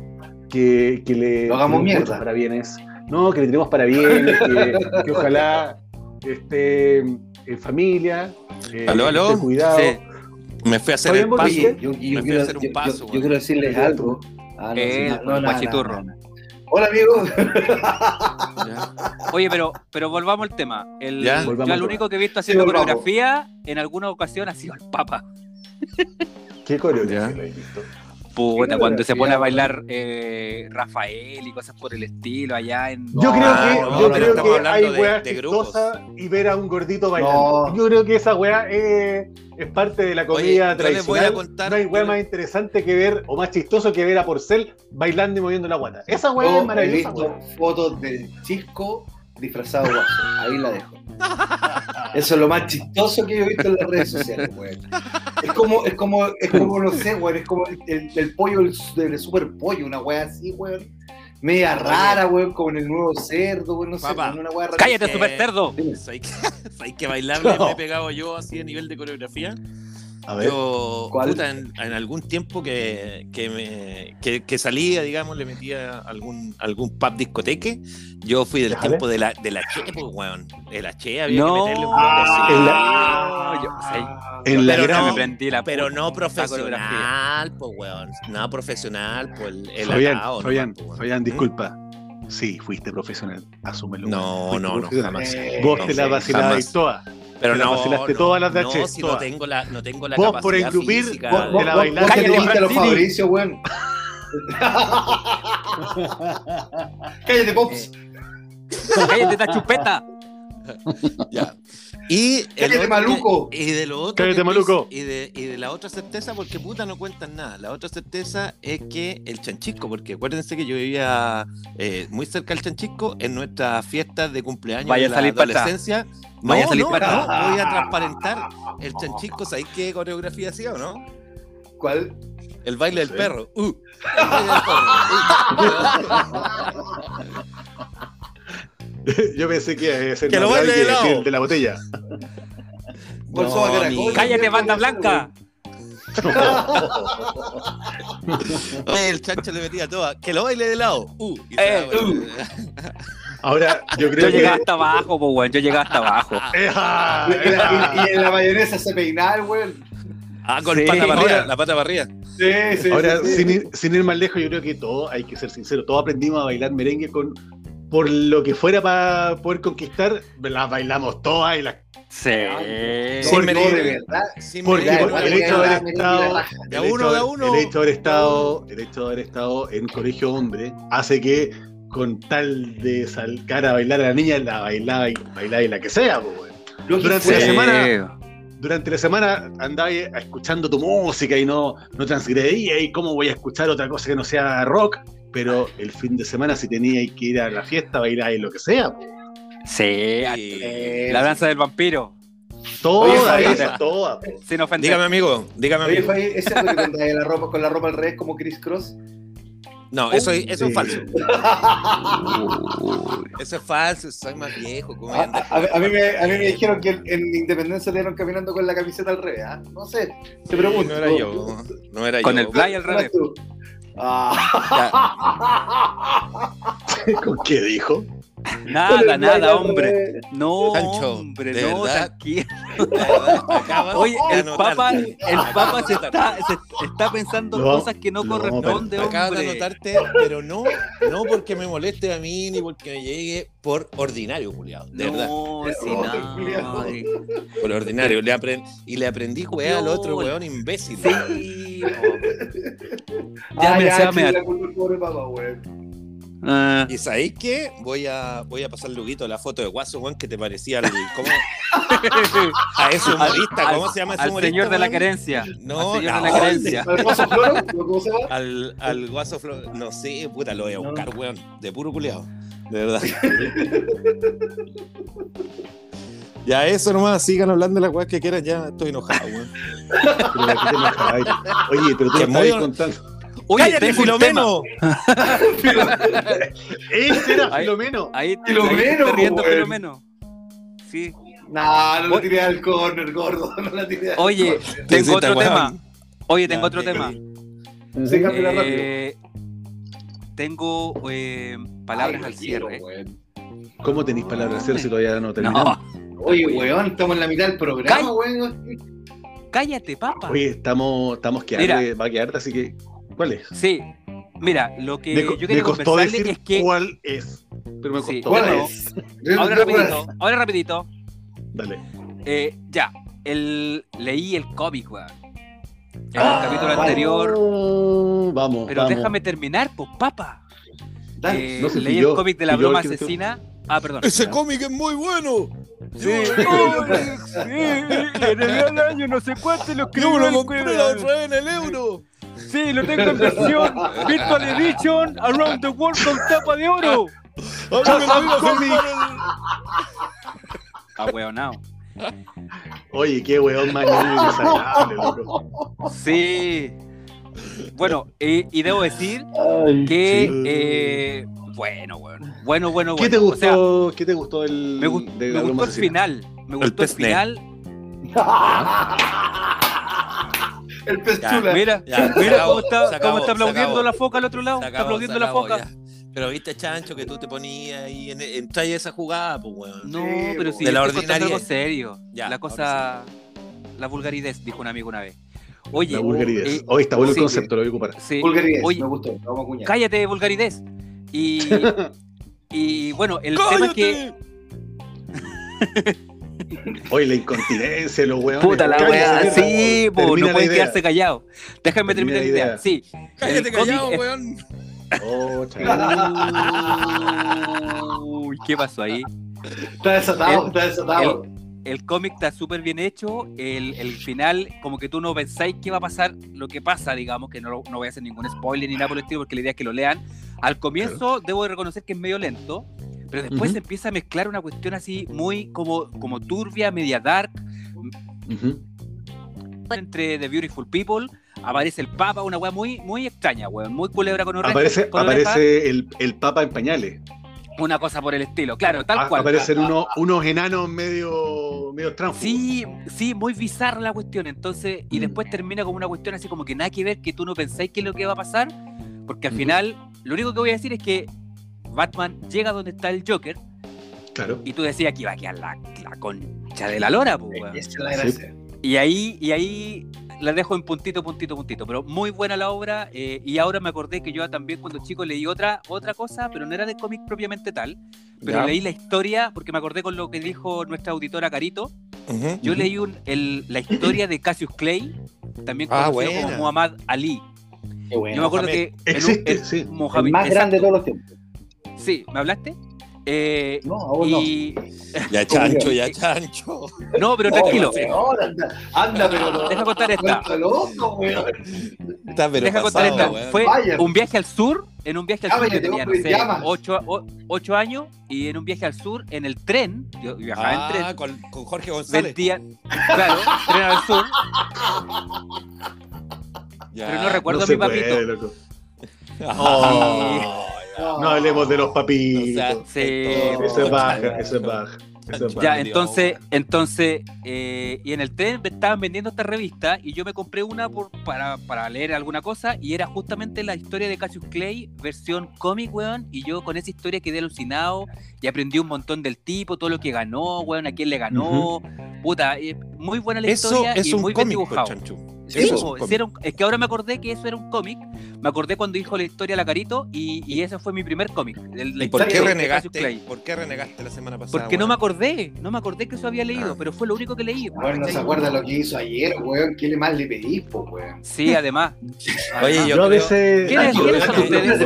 que, que le Lo hagamos mierda. muchos parabienes. No, que le tiremos parabienes, que, que ojalá esté en familia, eh, Aló, que aló. esté cuidado. Sí. Me fui a hacer el ¿vos paso. yo, yo Me fui a quiero, hacer un yo- paso, yo- quiero decirles algo. Ah, no, Eh, sí, no, no, Hola, amigo. Ya. Oye, pero, pero volvamos al tema. El, Ya. yo el único que he visto haciendo Sí, coreografía en alguna ocasión ha sido el Papa. ¿Qué coreografía he visto? Puta, cuando se pone a bailar eh, Rafael y cosas por el estilo allá en. Yo creo Ah, que, no, yo pero creo estamos que hablando hay de- weas chistosas y ver a un gordito bailando. No. Yo creo que esa wea es, es parte de la Oye, comida voy a tradicional. contar- no hay wea más interesante que ver, o más chistoso que ver a Porcel bailando y moviendo la guata. Esa wea es Yo he maravillosa. visto wea. fotos del Chisco disfrazado de guaso. Ahí la dejo. Eso es lo más chistoso que yo he visto en las redes sociales, weón. Es como, es como, es como, no sé, weón, es como el, el- el pollo del, del super pollo, una wea así, weón. Media rara, weón, como en el nuevo cerdo, weón, no sé, Papá, una wea rara. ¡Cállate, que- super cerdo! ¿Sabes qué, ¿sabes qué bailable me he pegado yo así a nivel de coreografía? A ver. Yo, ¿Cuál? puta, en, en algún tiempo que, que, me, que, que salía, digamos, le metía algún, algún pub discoteque, yo fui del Déjale. tiempo de la, de la Che, pues, weón. De la Che había No. que meterle un poco así. En la- yo- ah, En la pero gran- no, me prendí la Pero no profesional, pues, weón. No profesional, pues, el, el Fabián, atao, Fabián, nomás, pues. Fabián, ¿Mm? disculpa. Sí, fuiste profesional. Asúmelo. No, no, no, jamás. Eh, Vos No, te la vacilabas jamás. todas. Pero no, vacilaste no, todas las de no, H, si no todas. tengo la, no tengo la Vos, capacidad por engrupir, física. vos- Vos, te la bailaste. Cállate, los. Fabricio, weón. Cállate, Pops. ¡Cállate, esta chupeta! Ya. Y el Cállate, otro maluco. y de lo otro Cállate, que maluco. Y de, y de la otra certeza, porque puta no cuentan nada. La otra certeza es que el chanchico, porque acuérdense que yo vivía eh, muy cerca del chanchico en nuestras fiestas de cumpleaños Vaya de a la salir adolescencia. Vaya a no, salir no, no, voy a transparentar el chanchico. ¿Sabéis qué coreografía hacía o no? ¿Cuál? El baile del perro. Uh, el baile del perro. Uh. Yo pensé que iba a ser Que lo de que lado. decir de la botella. ¿Cuál soba caracol? ni- ¡Cállate, banda blanca! Oye, el chancho le metía toda. Que lo baile de lado. Uh, y Eh, daba- Ahora, yo Yo creo que. llegaba hasta abajo, pues, weón. Yo llegaba hasta abajo. ¡Eja! Y, la- y- y en la mayonesa se peinaba el weón. Ah, con Sí. pata para arriba, Ahora- la pata para arriba. Sí, sí. Ahora, sí, sí. sin ir, sin ir más lejos, yo creo que todos, hay que ser sincero, todos aprendimos a bailar merengue con por lo que fuera para poder conquistar, las bailamos todas y las Sí. Merengue. de verdad. Porque el hecho de haber estado, De el hecho uno, de a de- uno. el hecho de haber estado, el hecho de haber estado en colegio hombre hace que con tal de salcar a bailar a la niña, la bailaba y bailaba y la que sea, pues, Durante la semana- Durante la semana andaba escuchando tu música y no, no transgredía y cómo voy a escuchar otra cosa que no sea rock, pero el fin de semana si tenía que ir a la fiesta, bailar y lo que sea. Sí. Eh, La danza del vampiro. todas. pues. Sin ofender. Dígame, amigo. Dígame, Oye, amigo. Fabi, ¿es cierto que andas la ropa, con la ropa al revés como Chris Cross? No, eso, eso Sí. es falso. Eso es falso. Soy más viejo. ¿cómo voy a A, mí me, a mí me dijeron que en Independencia le dieron caminando con la camiseta al revés. ¿ah? No sé, te Sí, pregunto. No era yo. No era Con yo. el play al ¿Cómo revés. Ah. ¿Con qué dijo? Nada, nada, hombre. No, Sancho, hombre, de no, verdad. tranquilo. Verdad, Oye, el papa, el papa se está, se está pensando No, cosas que no no, corresponden, Acabas de hombre. anotarte, pero no, no porque me moleste a mí ni porque me llegue por ordinario, Julián. De verdad. No, si No, no. culiao. Por ordinario. Le aprend- y le aprendí, weá, al otro weón imbécil. Sí. po. Ah, Ya, mira, Ah, ¿Y sabéis qué? Voy a, voy a pasar luego la foto de Guaso, weón, que te parecía al. ¿cómo? A ese humorista, ¿cómo al- se llama ese Al humorista? señor de la querencia. No, al señor no. de la querencia. ¿Al paso floro? ¿Cómo se llama? Al, al Guaso Flo- No sé, puta, lo voy a buscar, weón. De puro culiado. De verdad. ya, eso nomás. Sigan hablando de las weas que quieran. Ya estoy enojado, weón. Pero ¿de qué te enojas? Oye, pero tú Que me estabas muy- contando. Oye, ¡Cállate. Filomeno! Ese era Ahí- Filomeno. Ahí Filomeno, ahí está riendo weón. Filomeno. Sí. No, no Oye. la tiré al corner, gordo. No la tiré al Oye, corner. tengo otro tema. Oye, tengo Ya, otro tema. Sí. Eh, tengo eh, palabras Ay, al quiero, cierre. weón. ¿Cómo tenéis palabras hacer si todavía no terminamos? No, Oye, weón, estamos en la mitad del programa, weón. cállate, papa. Oye, estamos, estamos que va a quedarte, así que. ¿Cuál es? Sí, mira, lo que me, co- yo quería costó conversarle decir es que. cuál es. Pero me Sí. costó. ¿Cuál no. es? Ahora Yo- rapidito, ahora rapidito. Dale. Eh, ya, el, leí el cómic, weón. En Ah, el capítulo anterior. Oh, vamos, Pero vamos. déjame terminar, pues, papa. Dale. Eh, No sé si leí yo- el cómic de la si yo broma que asesina. Ah, perdón. Ese cómic es muy bueno. Sí, oh, sí, en el año no sé cuánto lo Yo me lo compré la otra vez en el euro. Sí, lo tengo en versión Virtual Edition Around the World con tapa de oro. A mí me iba a. Oye, qué weón mañana y desagradable, loco. Sí. Bueno, y debo decir Ay, que. Eh, bueno, bueno. Bueno, bueno. ¿Qué te O sea, gustó? ¿Qué te gustó el me, gu- de me la broma gustó el final. Me gustó el pesne. final. El pez Ya, chula. Mira, Ya, mira acabó, cómo está, acabó, cómo está aplaudiendo acabó. la foca al otro lado. Se está acabó, aplaudiendo la acabó, foca. ya. Pero viste, Chancho, que tú te ponías ahí en, en trae esa jugada, pues, weón. No, Sí, pero po. sí, De la ordinaria. algo serio. Ya, la cosa. La vulgaridez, dijo un amigo una vez. Oye, La vulgaridad. eh, Hoy está bueno el sí, concepto, lo voy a ocupar. sí, Vulgaridad, Oye, me gustó. Vamos a cállate, vulgaridez. Y, y bueno, el tema es que. Hoy la incontinencia, los weones. Puta la weá, sí, po, no pueden quedarse callados. Déjame Termina terminar la la idea. idea. Sí. Cállate El callado, es- weón. Oh, chaval. Uy, ¿qué pasó ahí? Está desatado, El- está desatado. El cómic está súper bien hecho. El, el final, como que tú no pensáis que va a pasar lo que pasa, digamos, que no, no voy a hacer ningún spoiler ni nada por el estilo, porque la idea es que lo lean. Al comienzo, debo de reconocer que es medio lento, pero después se empieza a mezclar una cuestión así muy como, como turbia, media dark, entre The Beautiful People. Aparece el Papa, una weá muy, muy extraña, weón. Muy culebra con orejas. Aparece, con aparece el, el Papa en pañales. Una cosa por el estilo, claro, tal A- cual. Aparecen unos, unos enanos medio, medio tránsfugas. Sí, sí, muy bizarra la cuestión. Entonces, y Mm. después termina como una cuestión así como que nada que ver, que tú no pensáis qué es lo que va a pasar, porque al final, lo único que voy a decir es que Batman llega donde está el Joker Claro. y tú decías que iba a quedar la, la concha de la lora, pues, es la gracia. Y ahí, y ahí la dejo en puntito, puntito, puntito. Pero muy buena la obra. eh, y ahora me acordé que yo también cuando chico leí otra, otra cosa, pero no era de cómic propiamente tal. Pero Ya. leí la historia, porque me acordé con lo que dijo nuestra auditora Carito. Yo leí un- el- la historia de Cassius Clay, también Ah, conocido buena. como Muhammad Ali. Qué bueno. Yo me acuerdo Mohamed. que. en un- Existe, en- sí. El más grande de todos los tiempos. Sí, ¿me hablaste? Eh, No, aún no. Ya chancho, ya chancho. No, pero tranquilo. anda, anda, pero no. Deja contar esta. Loco. Está pero Deja contar esta. Fue Vaya. un viaje al sur, en un viaje al sur yo tenía, no sé, llamas. ocho, o- ocho años, y en un viaje al sur, en el tren, yo viajaba en Ah, tren, con, con Jorge González. vendían, claro, tren al sur, Ya. pero no recuerdo no a mi papito. puede, loco. Ah, No hablemos de los papitos. O sea, Sí, eso es baja, eso es baja. Eso es Ya, entonces, entonces, eh, y en el tren me estaban vendiendo esta revista y yo me compré una por, para, para leer alguna cosa y era justamente la historia de Cassius Clay, versión cómic, weón, y yo con esa historia quedé alucinado y aprendí un montón del tipo, todo lo que ganó, weón, a quién le ganó, puta, eh, muy buena la Eso historia es y un muy bien cómic, pues, dibujado. chancho. Sí, es po, un sí cómic. era un- es que ahora me acordé que eso era un cómic, me acordé cuando dijo la historia la Carito y, y ese fue mi primer cómic. el- la ¿Y por qué renegaste? Clay. ¿Por qué renegaste la semana pasada? Porque no weón? me acordé, no me acordé que eso había leído, Ah. pero fue lo único que leí. Bueno, no se acuerda lo que hizo ayer, weón. ¿Qué le más le pedís, po, weón? Sí, además. Oye, yo Yo a creo- veces. ¿Quiénes- son ustedes?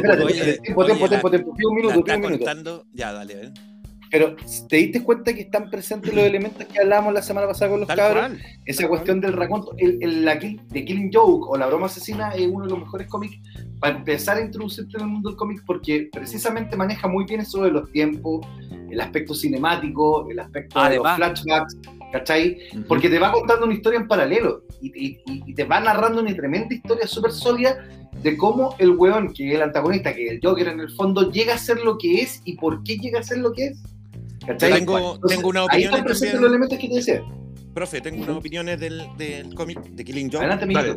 Tiempo, tiempo, tiempo, tiempo. Un minuto, un minuto. Ya, dale, ven. Pero, ¿te diste cuenta que están presentes los elementos que hablábamos la semana pasada con los Tal cabros? cual. Esa cuestión del raconto, el, el- la kill- de Killing Joke o La Broma Asesina es uno de los mejores cómics para empezar a introducirte en el mundo del cómic porque precisamente maneja muy bien eso de los tiempos, el aspecto cinemático, el aspecto Además. de los flashbacks, ¿cachai? Porque te va contando una historia en paralelo y- y te va narrando una tremenda historia súper sólida de cómo el weón, que es el antagonista, que es el Joker en el fondo, llega a ser lo que es y por qué llega a ser lo que es. Tengo- Entonces, tengo una Ahí opinión están presentes también. los elementos que te decía. Profe, tengo unas opiniones del, del cómic de Killing Joke. Adelante, amiguito.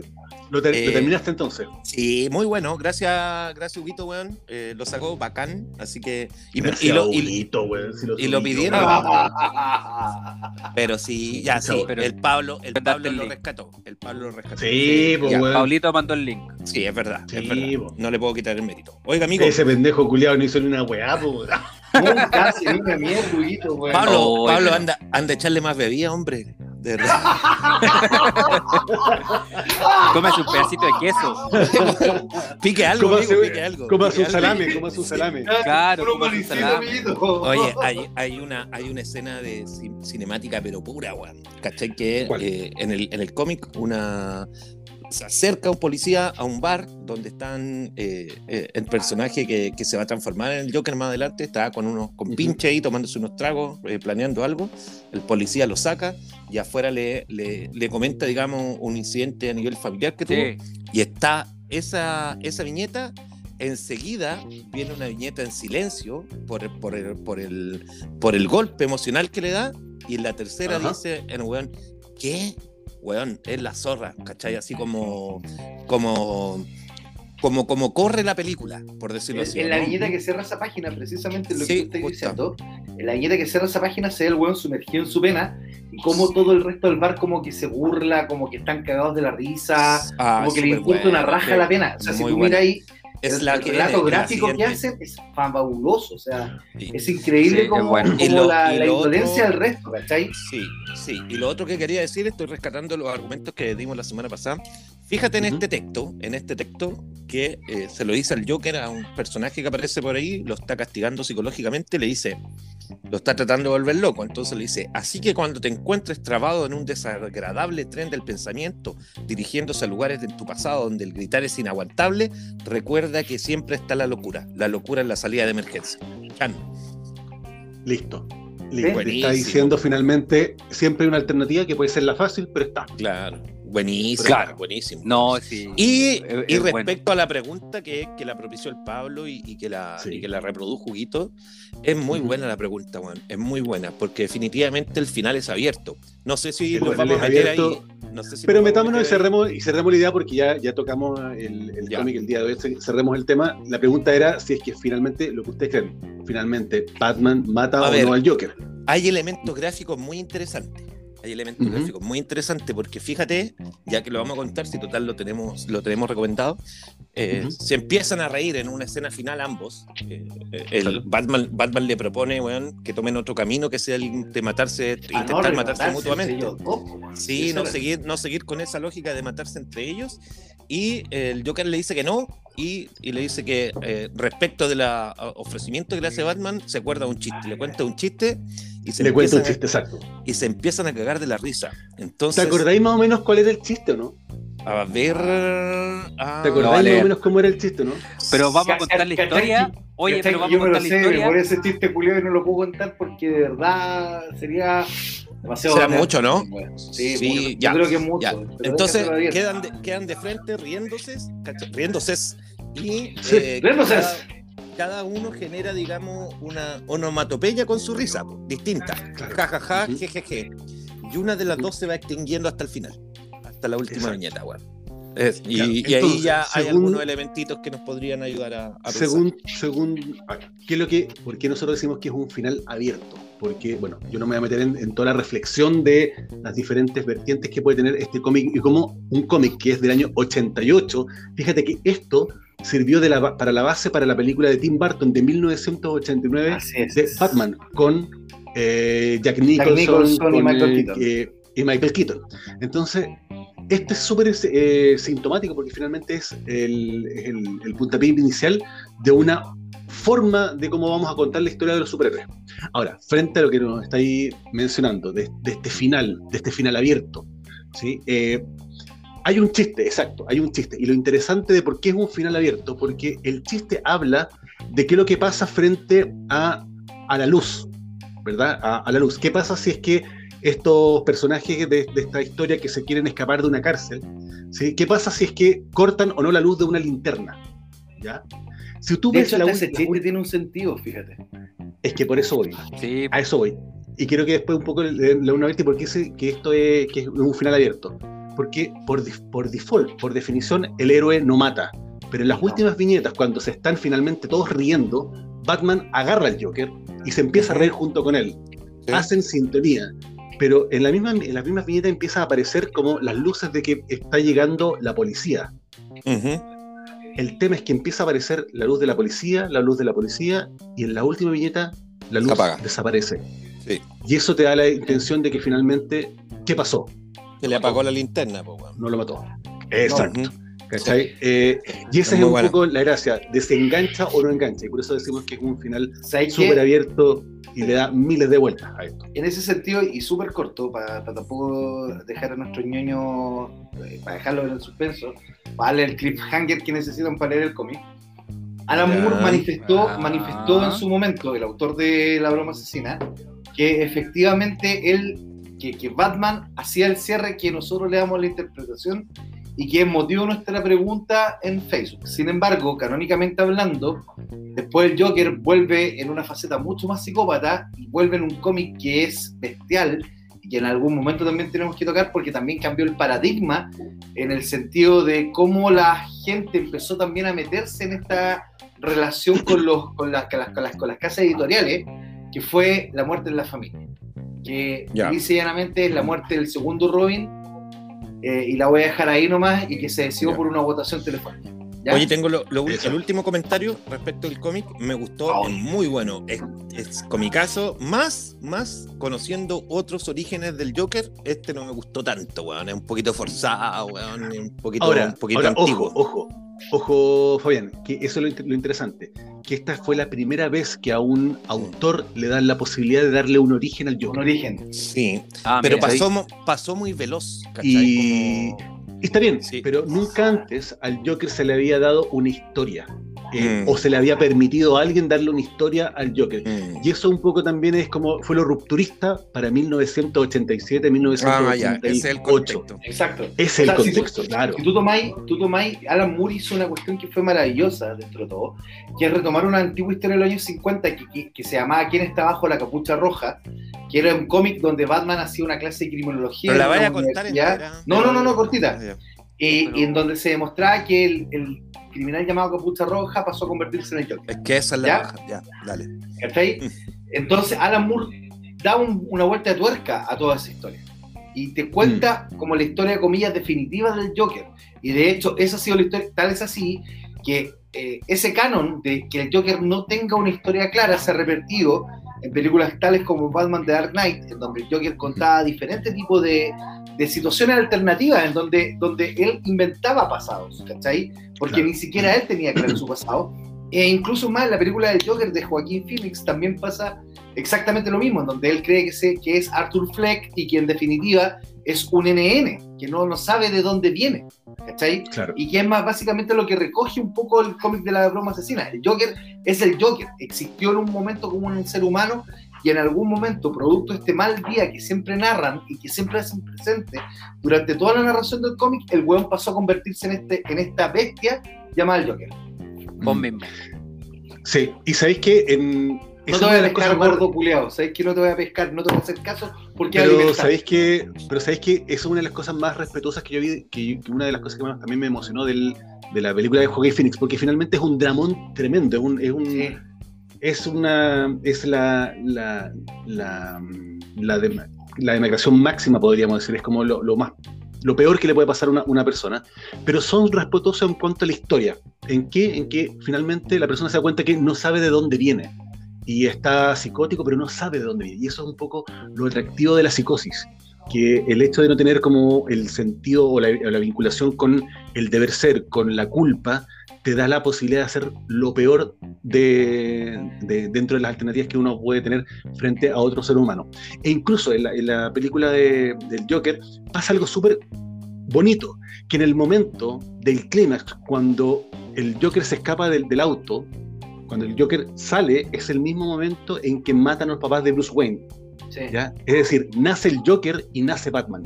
¿Lo, ter- lo Eh, terminaste entonces? Sí, muy bueno. Gracias, gracias, Huguito, weón. Eh, lo sacó bacán. Así que. Y, lo, y- Huguito, weón, si y lo pidieron. Ah, pero sí, ya sí. Pero- el Pablo, el Pablo el lo link. rescató. El Pablo lo rescató. Sí, pues, ya. weón. Paulito mandó el link. Sí, es verdad. Sí, es verdad. po. No le puedo quitar el mérito. Oiga, amigo. Ese pendejo culiado no hizo ni una weá, po, ni una mierda, Huguito, weón. Pablo, Oh, Pablo anda, anda a echarle más bebida, hombre. De verdad. Cómese un pedacito de queso. pique algo, Cómase- amigo, pique algo. Un algo. salame, comas un salame. Claro, como su salame. Oye, hay, hay, una, hay una escena de cin- cinemática, pero pura, weón. ¿Cachai? Que eh, en el, en el cómic una se acerca un policía a un bar donde están eh, eh, el personaje que, que se va a transformar en el Joker más adelante, está con unos con pinche ahí tomándose unos tragos, eh, planeando algo. El policía lo saca y afuera le, le, le comenta, digamos, un incidente a nivel familiar que tuvo. Sí. Y está esa, esa viñeta. Enseguida viene una viñeta en silencio por, el- por, el, por, el, por el golpe emocional que le da. Y en la tercera Ajá. dice el weón, ¿qué? Weón, es la zorra, ¿cachai? Así como, como, como, como corre la película, por decirlo En, así. en la viñeta que cierra esa página, precisamente lo Sí, que justo. diciendo, en la viñeta que cierra esa página se ve el weón sumergido en su pena y como todo el resto del bar como que se burla, como que están cagados de la risa, Ah, como que le importa una raja sí. la pena. O sea, si tú miras ahí, Es el, la el que relato gráfico que hacen es fabuloso, o sea, Sí. es increíble Sí, como, bueno. Y como lo- la, la indolencia otro- del resto, ¿cachai? Sí, sí. Y lo otro que quería decir, estoy rescatando los argumentos que dimos la semana pasada. Fíjate en este texto, en este texto que eh, se lo dice al Joker a un personaje que aparece por ahí, lo está castigando psicológicamente, le dice, lo está tratando de volver loco. Entonces le dice, así que cuando te encuentres trabado en un desagradable tren del pensamiento, dirigiéndose a lugares de tu pasado donde el gritar es inaguantable, recuerda que siempre está la locura. La locura es la salida de emergencia. Chan. Listo. Listo. Está diciendo finalmente, siempre hay una alternativa que puede ser la fácil, pero está. Claro. Buenísimo, Claro. buenísimo. No, sí. Y, Es- y es bueno. respecto a la pregunta que, que la propició el Pablo y, y que la, Sí. y que la reprodujo Huguito, es muy buena la pregunta, Juan. Es muy buena, porque definitivamente el final es abierto. No sé si El lo vamos a meter abierto, ahí. No sé si Pero metámonos y cerremos, y cerremos la idea porque ya, ya tocamos el, el Ya. cómic el día de hoy. Cerremos el tema. La pregunta era si es que finalmente, lo que ustedes creen, finalmente Batman mata A o ver. no al Joker. Hay elementos gráficos muy interesantes. Hay elementos Ujú. gráficos muy interesantes porque fíjate, ya que lo vamos a contar, si total lo tenemos, lo tenemos recomendado, eh, Ujú. se empiezan a reír en una escena final ambos. Eh, eh, el. Batman, Batman le propone weón, que tomen otro camino que sea el de matarse, A intentar no matarse mutuamente. weón. Sí, no era- seguir, no seguir con esa lógica de matarse entre ellos. Y el Joker le dice que no, y, y le dice que eh, respecto del ofrecimiento que le hace Batman, se acuerda un chiste, le cuenta un chiste y se, Le cuento un empiezan a- chiste exacto. y se empiezan a cagar de la risa. ¿Te Entonces, acordáis más o menos cuál era el chiste o no? a ver. ah, ¿Te acordáis no, más o menos cómo era el chiste o no? Pero vamos a contar la historia. Oye, pero vamos Yo a me lo contar la sé, historia. por ese chiste culiado y no lo puedo contar porque de verdad sería demasiado. Será mucho, ¿no? Sí, Sí, ya, Yo creo que es mucho. ya. Entonces quedan de, quedan de frente riéndose, riéndose y Sí, eh, riéndose. cada, cada uno genera, digamos, una onomatopeya con su risa, distinta. Ja, ja, ja, Ujú. je, je, je. Y una de las dos se va extinguiendo hasta el final, hasta la última Exacto. viñeta, weón. Es- y, Claro, y ahí ya hay algunos elementitos que nos podrían ayudar a, a pensar. Según, según, ¿qué es lo que, ¿por qué nosotros decimos que es un final abierto? Porque, bueno, yo no me voy a meter en, en toda la reflexión de las diferentes vertientes que puede tener este cómic y como un cómic que es del año 88, fíjate que esto sirvió de la, para la base para la película de Tim Burton de 1989 Así es. de Batman con eh, Jack Nicholson, Nicholson y Michael Keaton. eh, y Michael Keaton. Entonces, este es súper eh, sintomático porque finalmente es el, el, el puntapié inicial de una forma de cómo vamos a contar la historia de los superhéroes. Ahora, frente a lo que nos estáis mencionando, de, de este final, de este final abierto, ¿sí? Eh, hay un chiste, exacto, hay un chiste. Y lo interesante de por qué es un final abierto, porque el chiste habla de qué es lo que pasa frente a, a la luz, ¿verdad? A, a la luz. ¿Qué pasa si es que estos personajes de, de esta historia que se quieren escapar de una cárcel, ¿sí? ¿qué pasa si es que cortan o no la luz de una linterna? ¿Ya? Si tú De ves hecho, la, ese la chiste tiene un sentido, fíjate. es que por eso voy. Sí, A eso voy. Y quiero que después un poco le le una vez por qué sé que esto es, que es un final abierto. Porque por, por default, por definición, el héroe no mata. Pero en las últimas viñetas, cuando se están finalmente todos riendo, Batman agarra al Joker y se empieza a reír junto con él. Sí. Hacen sintonía. Pero en, la misma, en las mismas viñetas empiezan a aparecer como las luces de que está llegando la policía. El tema es que empieza a aparecer la luz de la policía, la luz de la policía, y en la última viñeta la luz Apaga. desaparece. Sí. Y eso te da la intención de que finalmente, ¿qué pasó? Se le apagó la linterna, po. No lo mató. Exacto. ¿Cachai? Eh, y esa Es un buena. poco la gracia, desengancha o no engancha. Y por eso decimos que es un final ¿Sabes súper abierto y le da miles de vueltas a esto. En ese sentido, y súper corto, para tampoco dejar a nuestros ñoños, eh, para dejarlo en el suspenso, para darle el cliffhanger que necesitan para leer el cómic. Alan. Moore manifestó, Ah. manifestó en su momento, el autor de La broma asesina, que efectivamente él, que, que Batman hacía el cierre que nosotros le damos la interpretación y que motivo nuestra pregunta en Facebook. Sin embargo, canónicamente hablando, después el Joker vuelve en una faceta mucho más psicópata y vuelve en un cómic que es bestial y que en algún momento también tenemos que tocar porque también cambió el paradigma en el sentido de cómo la gente empezó también a meterse en esta relación con, los, con, las, con, las, con, las, con las casas editoriales, que fue la muerte de la familia. Que Ya. dice llanamente es la muerte del segundo Robin, eh, y la voy a dejar ahí nomás, y que se decidió por una votación telefónica. ¿ya? Oye, tengo lo- el último comentario respecto al cómic. Me gustó, Ah, es muy bueno. Es, es comicazo, más, más conociendo otros orígenes del Joker. Este no me gustó tanto, weón. Es un poquito forzado, weón. Un poquito, Ahora, un poquito ahora, antiguo. ojo, ojo, ojo, Fabián, que eso es lo, inter- lo interesante, que esta fue la primera vez que a un autor le dan la posibilidad de darle un origen al Un Joker. origen. Sí, Ah, pero mira, pasó, muy veloz, ¿cachai? Y- Como- Y está bien, Sí. pero nunca antes al Joker se le había dado una historia. Eh, Mm. o se le había permitido a alguien darle una historia al Joker. Mm. Y eso un poco también es como fue lo rupturista para 1987, Ah, 1988. ya, ese es el contexto. Exacto. Ese es O el sea, si tú- contexto, claro. Si tú tomáis, tú tomáis, Alan Moore hizo una cuestión que fue maravillosa dentro de todo, que es retomar una antigua historia de los años 50 que, que- que se llamaba ¿Quién está bajo la capucha roja? Que era un cómic donde Batman hacía una clase de criminología. Pero la vaya a contar entera. No, no, no, no, cortita. Eh, Pero- Y en donde se demostraba que el, el criminal llamado Capucha Roja pasó a convertirse en el Joker. Es que esa es la ¿Ya? baja. Ya, dale. ¿Cachai? Entonces Alan Moore da un- una vuelta de tuerca a toda esa historia. Y te cuenta como la historia, comillas, definitiva del Joker. Y de hecho, esa ha sido la historia, tal es así que eh, ese canon de que el Joker no tenga una historia clara se ha repetido en películas tales como Batman The Dark Knight, en donde el Joker contaba diferentes tipos de, de situaciones alternativas, en donde, donde él inventaba pasados, ¿cachai? Porque Claro. ni siquiera él tenía claro su pasado. E incluso más, en la película del Joker de Joaquín Phoenix también pasa exactamente lo mismo, en donde él cree que, se, que es Arthur Fleck y que en definitiva es un NN, que no, no sabe de dónde viene, ¿cachai? Claro. Y que es más básicamente lo que recoge un poco el cómic de la broma asesina. El Joker es el Joker, existió en un momento como un ser humano y en algún momento, producto de este mal día que siempre narran y que siempre hacen presente durante toda la narración del cómic, el weón pasó a convertirse en, este, en esta bestia llamada el Joker. Vos mismo. Sí, y sabéis que en. No te voy a pescar, gordo culeado. Sabes que no te voy a pescar, no te voy a hacer caso porque Pero sabéis que, pero sabéis que eso es una de las cosas más respetuosas que yo vi, que, que una de las cosas que más también me emocionó del, de la película de Joaquin Phoenix, porque finalmente es un dramón tremendo, es un, es un- Sí. Es una, es la, la, la, la, máxima, podríamos decir, es como lo, lo más, lo peor que le puede pasar a una, una persona, pero son respetuosos en cuanto a la historia, en que, en que finalmente la persona se da cuenta que no sabe de dónde viene, y está psicótico, pero no sabe de dónde viene, y eso es un poco lo atractivo de la psicosis, que el hecho de no tener como el sentido o la vinculación con el deber ser, con la culpa, te da la posibilidad de hacer lo peor de, de- dentro de las alternativas que uno puede tener frente a otro ser humano. E incluso en la, en la película de- del Joker pasa algo súper bonito, que en el momento del clímax, cuando el Joker se escapa del, del auto, cuando el Joker sale, es el mismo momento en que matan a los papás de Bruce Wayne. Sí. ¿ya? Es decir, nace el Joker y nace Batman,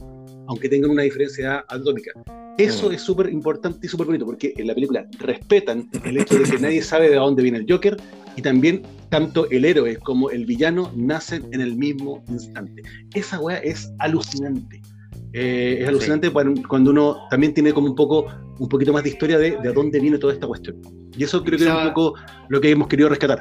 aunque tengan una diferencia atómica. Eso Mm. es súper importante y súper bonito, porque en la película respetan el hecho de que nadie sabe de dónde viene el Joker y también tanto el héroe como el villano nacen en el mismo instante. Esa weá es alucinante. Eh, es alucinante cuando, cuando uno también tiene como un poco un poquito más de historia de, de dónde viene toda esta cuestión. Y eso creo que es un poco lo que hemos querido rescatar.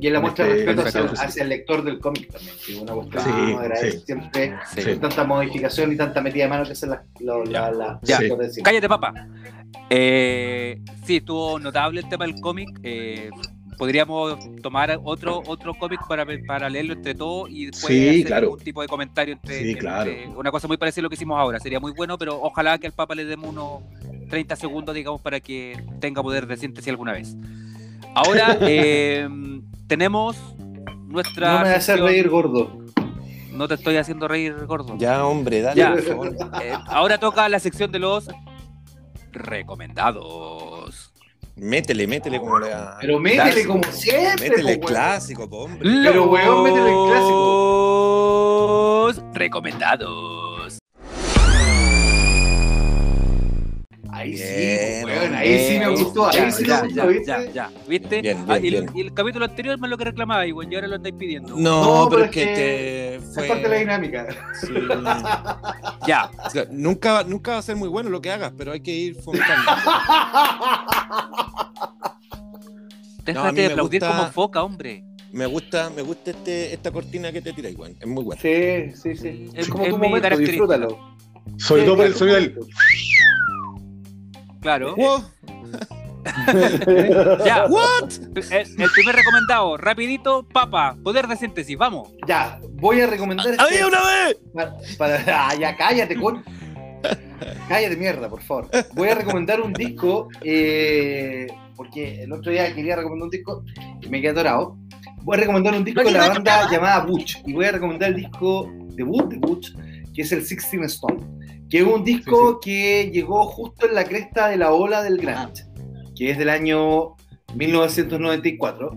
Y en la muestra de Este, respeto hacia, sí. hacia el lector del cómic también, que una cuestión Sí, agradece sí. siempre Sí. con tanta modificación y tanta metida de mano que hacen las la, la, Ya. Cállate, papá. Eh, sí, estuvo notable el tema del cómic. eh, podríamos tomar otro otro cómic para, para leerlo entre todos y después Sí, hacer claro. algún tipo de comentario entre, Sí, claro. una cosa muy parecida a lo que hicimos ahora. Sería muy bueno, pero ojalá que al Papa le demos unos 30 segundos, digamos, para que tenga poder de síntesis alguna vez. Ahora eh, tenemos nuestra. No me hagas reír, gordo. No te estoy haciendo reír, gordo. Ya, hombre, dale, Ya. por favor. Eh, ahora toca la sección de los recomendados. Métele, métele como le Pero métele como siempre. Métele po, weón. clásico, po, hombre. Pero, weón, métele el Los recomendados. Ahí sí, Bien, po, weón, ahí sí me gustó, ahí Ya, sí ya, me ya, gustó, ¿viste? ya, ya, ¿viste? Bien, Ah, y, el, bien. y el capítulo anterior me lo que reclamaba, y bueno, y ahora lo andáis pidiendo. No, No, pero es que, es te Es fue... parte de la dinámica. Sí. Ya, O sea, nunca, nunca va a ser muy bueno lo que hagas, pero hay que ir fomentando. déjate a mí de aplaudir gusta- como foca, hombre. Me gusta, me gusta este, esta cortina que te tiras, Juan. Es muy buena. Sí, sí, sí. Es como Es tu momento, disfrútalo. Sobre Sí, todo por el claro. sonido del... Claro. Wow, Ya, what? el, el primer recomendado, rapidito, papa, poder de síntesis, vamos. Ya, voy a recomendar este- ¡Había una vez! Para, para- ah, ya cállate, con. Cállate, mierda, por favor. Voy a recomendar un disco, eh, porque el otro día quería recomendar un disco y me quedé atorado. Voy a recomendar un disco de la banda llamada Butch, y voy a recomendar el disco debut de Butch, que es el Sixteen Stone, que es un disco que llegó justo en la cresta de la ola del grunge, que es del año 1994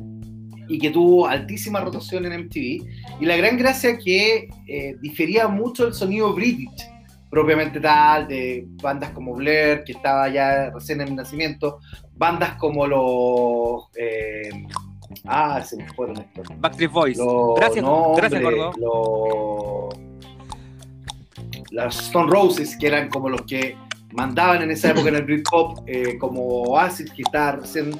y que tuvo altísima rotación en MTV. Y la gran gracia que eh, difería mucho el sonido british, propiamente tal, de bandas como Blair, que estaba ya recién en nacimiento, bandas como los... eh, ah, se me fueron estos. Backstreet Boys. Los- gracias, no, gracias, Gordo. los- Las Stone Roses, que eran como los que mandaban en esa época en el Britpop, eh, como Oasis, que estaba recién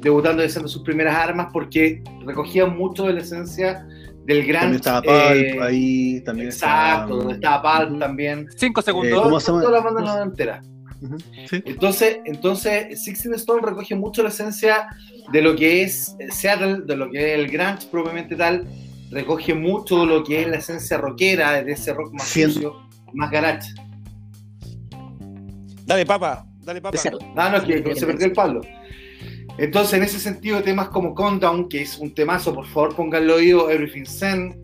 debutando y haciendo sus primeras armas, porque recogían mucho de la esencia del gran. También estaba Pulp eh, ahí, también Exacto, donde estaba Pulp Ujú. también. Cinco Eh, segundos. ¿cómo se llama? Toda la banda noventera. Ujú, Sí. Entonces, entonces Sixteen Stone recoge mucho la esencia de lo que es Seattle, de lo que es el grunge propiamente tal, recoge mucho lo que es la esencia rockera, de ese rock más Siento- sucio, más garage. Dale, papa, dale, papa. Ah, no, es que se perdió el palo. Entonces, en ese sentido, temas como Countdown, que es un temazo, por favor, pónganlo oído, Everything Zen,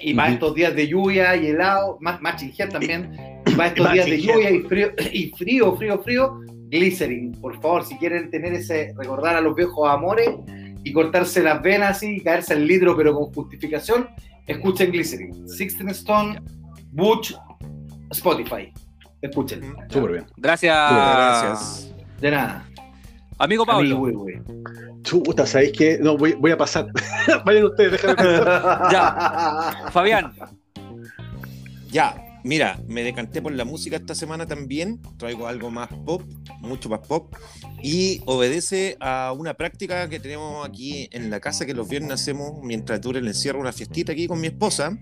y para Ujú. estos días de lluvia y helado, más Head también, y para estos días de lluvia y frío, y frío, frío, frío, Glycerin, por favor, si quieren tener ese, recordar a los viejos amores y cortarse las venas así y caerse al litro, pero con justificación, escuchen Glycerin. Sixteen Stone, Butch, Spotify. Escuchen. Súper bien. Gracias. Gracias. De nada. Amigo Amigo, Pablo. güey, güey. Chuta, ¿sabéis qué? No, voy, voy a pasar. Vayan ustedes, déjame pensar. ya. Fabián. Ya, mira, me decanté por la música esta semana también. Traigo algo más pop, mucho más pop. Y obedece a una práctica que tenemos aquí en la casa que los viernes hacemos mientras dura el encierro, una fiestita aquí con mi esposa.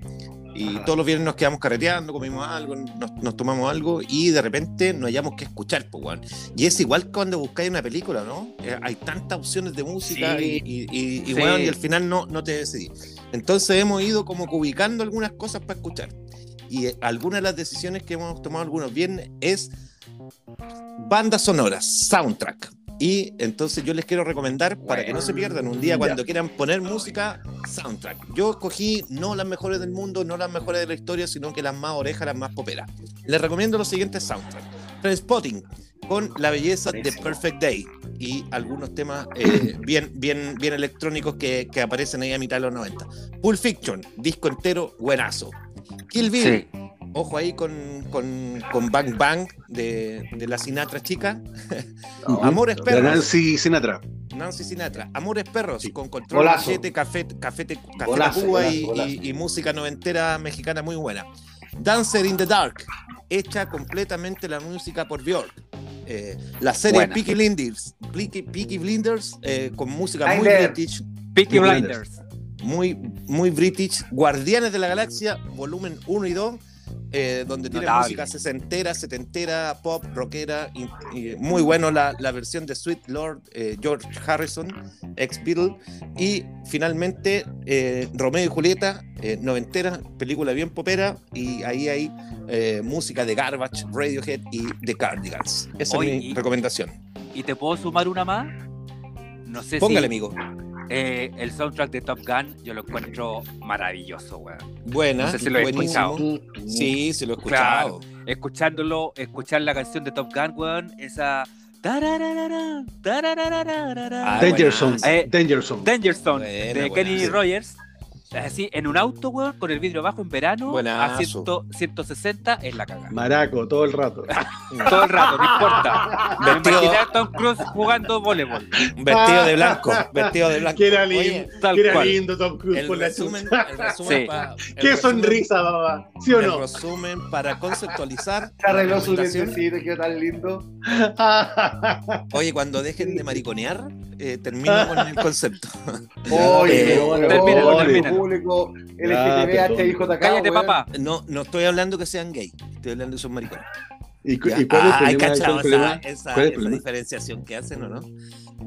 Y Ajá. todos los viernes nos quedamos carreteando, comimos algo, nos, nos tomamos algo y de repente no hayamos que escuchar, pues, weón. Y es igual cuando buscáis una película, ¿no? Eh, hay tantas opciones de música Sí. y, y, y- Sí. weón, y al final no, no te decidís. Entonces hemos ido como que ubicando algunas cosas para escuchar. Y eh, algunas de las decisiones que hemos tomado algunos viernes es bandas sonoras, soundtrack. Y entonces yo les quiero recomendar, para que no se pierdan un día cuando quieran poner música, soundtrack. Yo escogí no las mejores del mundo, no las mejores de la historia, sino que las más orejas, las más poperas. Les recomiendo los siguientes soundtracks. Spotting con la belleza de. Perfect Day y algunos temas eh, bien, bien, bien electrónicos que, que aparecen ahí a mitad de los 90. Pulp Fiction, disco entero, buenazo. Kill Bill, Sí. Ojo ahí con, con, con Bang Bang de, de la Sinatra chica. Amores La perros. Nancy Sinatra. Nancy Sinatra. Amores perros Sí. con control Golazo. machete, café, café, café Golazo, golazo, y, golazo. y- y música noventera mexicana muy buena. Dancer in the Dark, hecha completamente la música por Björk. Eh, la serie Buena. Peaky Blinders, Peaky, Peaky Blinders eh, con música muy british, Peaky Blinders. Blinders. muy, muy british. Guardianes de la Galaxia, volumen 1 y 2, eh, donde tiene música sesentera, setentera, pop, rockera. Y, y muy bueno la, la versión de Sweet Lord eh, George Harrison, ex Beatle. Y finalmente eh, Romeo y Julieta, noventera, película bien popera. Y ahí hay música de Garbage, Radiohead y The Cardigans. Esa es mi y- recomendación. ¿Y te puedo sumar una más? No sé Póngale, si amigo. Eh, el soundtrack de Top Gun yo lo encuentro maravilloso, weón. Buena. No sé si lo he buenísimo. escuchado. Sí, sí lo he escuchado. Escuchándolo, escuchar la canción de Top Gun, weón, esa... Ah, Danger buenazo. Zone. Eh, Danger Zone. Danger Zone Buena, de buena, Kenny. Rogers. Así, en un auto, weón, con el vidrio bajo en verano, a Buenazo. 100 160 es la cagada. Maraco, todo el rato. Todo el rato, no importa. Vestido- a Tom Cruise jugando voleibol. Vestido de blanco, vestido de blanco. Que era Oye, lindo, Tal que era cual. lindo Tom Cruise el por la resumen, chucha. el resumen Sí. pa- el Qué resumen- sonrisa, papá. ¿Sí o El no? resumen para conceptualizar. Se arregló su la quedó tan lindo. Oye, cuando dejen de mariconear, eh, termino con el concepto. Oye, Eh, oye, termínalo, oye, termínalo. Público, Cállate, papá. No, no estoy hablando que sean gay, estoy hablando de son maricones. ¿Y, y cuál es el Ah, problema? cachado ¿Cuál es esa, es diferenciación que hacen, ¿o no?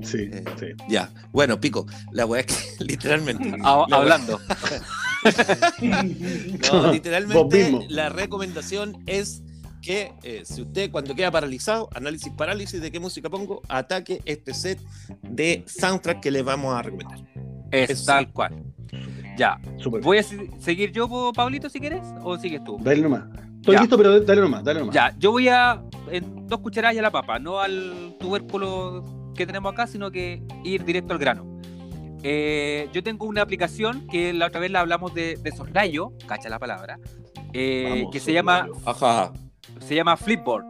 Sí, Eh, sí. Ya, bueno, pico, la weá es que literalmente. Hablando. No, literalmente la recomendación es que eh, si usted cuando queda paralizado, análisis parálisis de qué música pongo, ataque este set de soundtrack que le vamos a recomendar. Es Eso. tal cual. Ya. ¿Voy a se- seguir yo, Pablito, si quieres? ¿O sigues tú? Dale nomás. Estoy Ya. listo, pero dale nomás, dale nomás. Ya, yo voy a. En dos cucharadas y a la papa, no al tubérculo que tenemos acá, sino que ir directo al grano. Eh, yo tengo una aplicación que la otra vez la hablamos de, de soslayo, cacha la palabra, eh, Vamos, que se llama, Ajá. se llama Flipboard,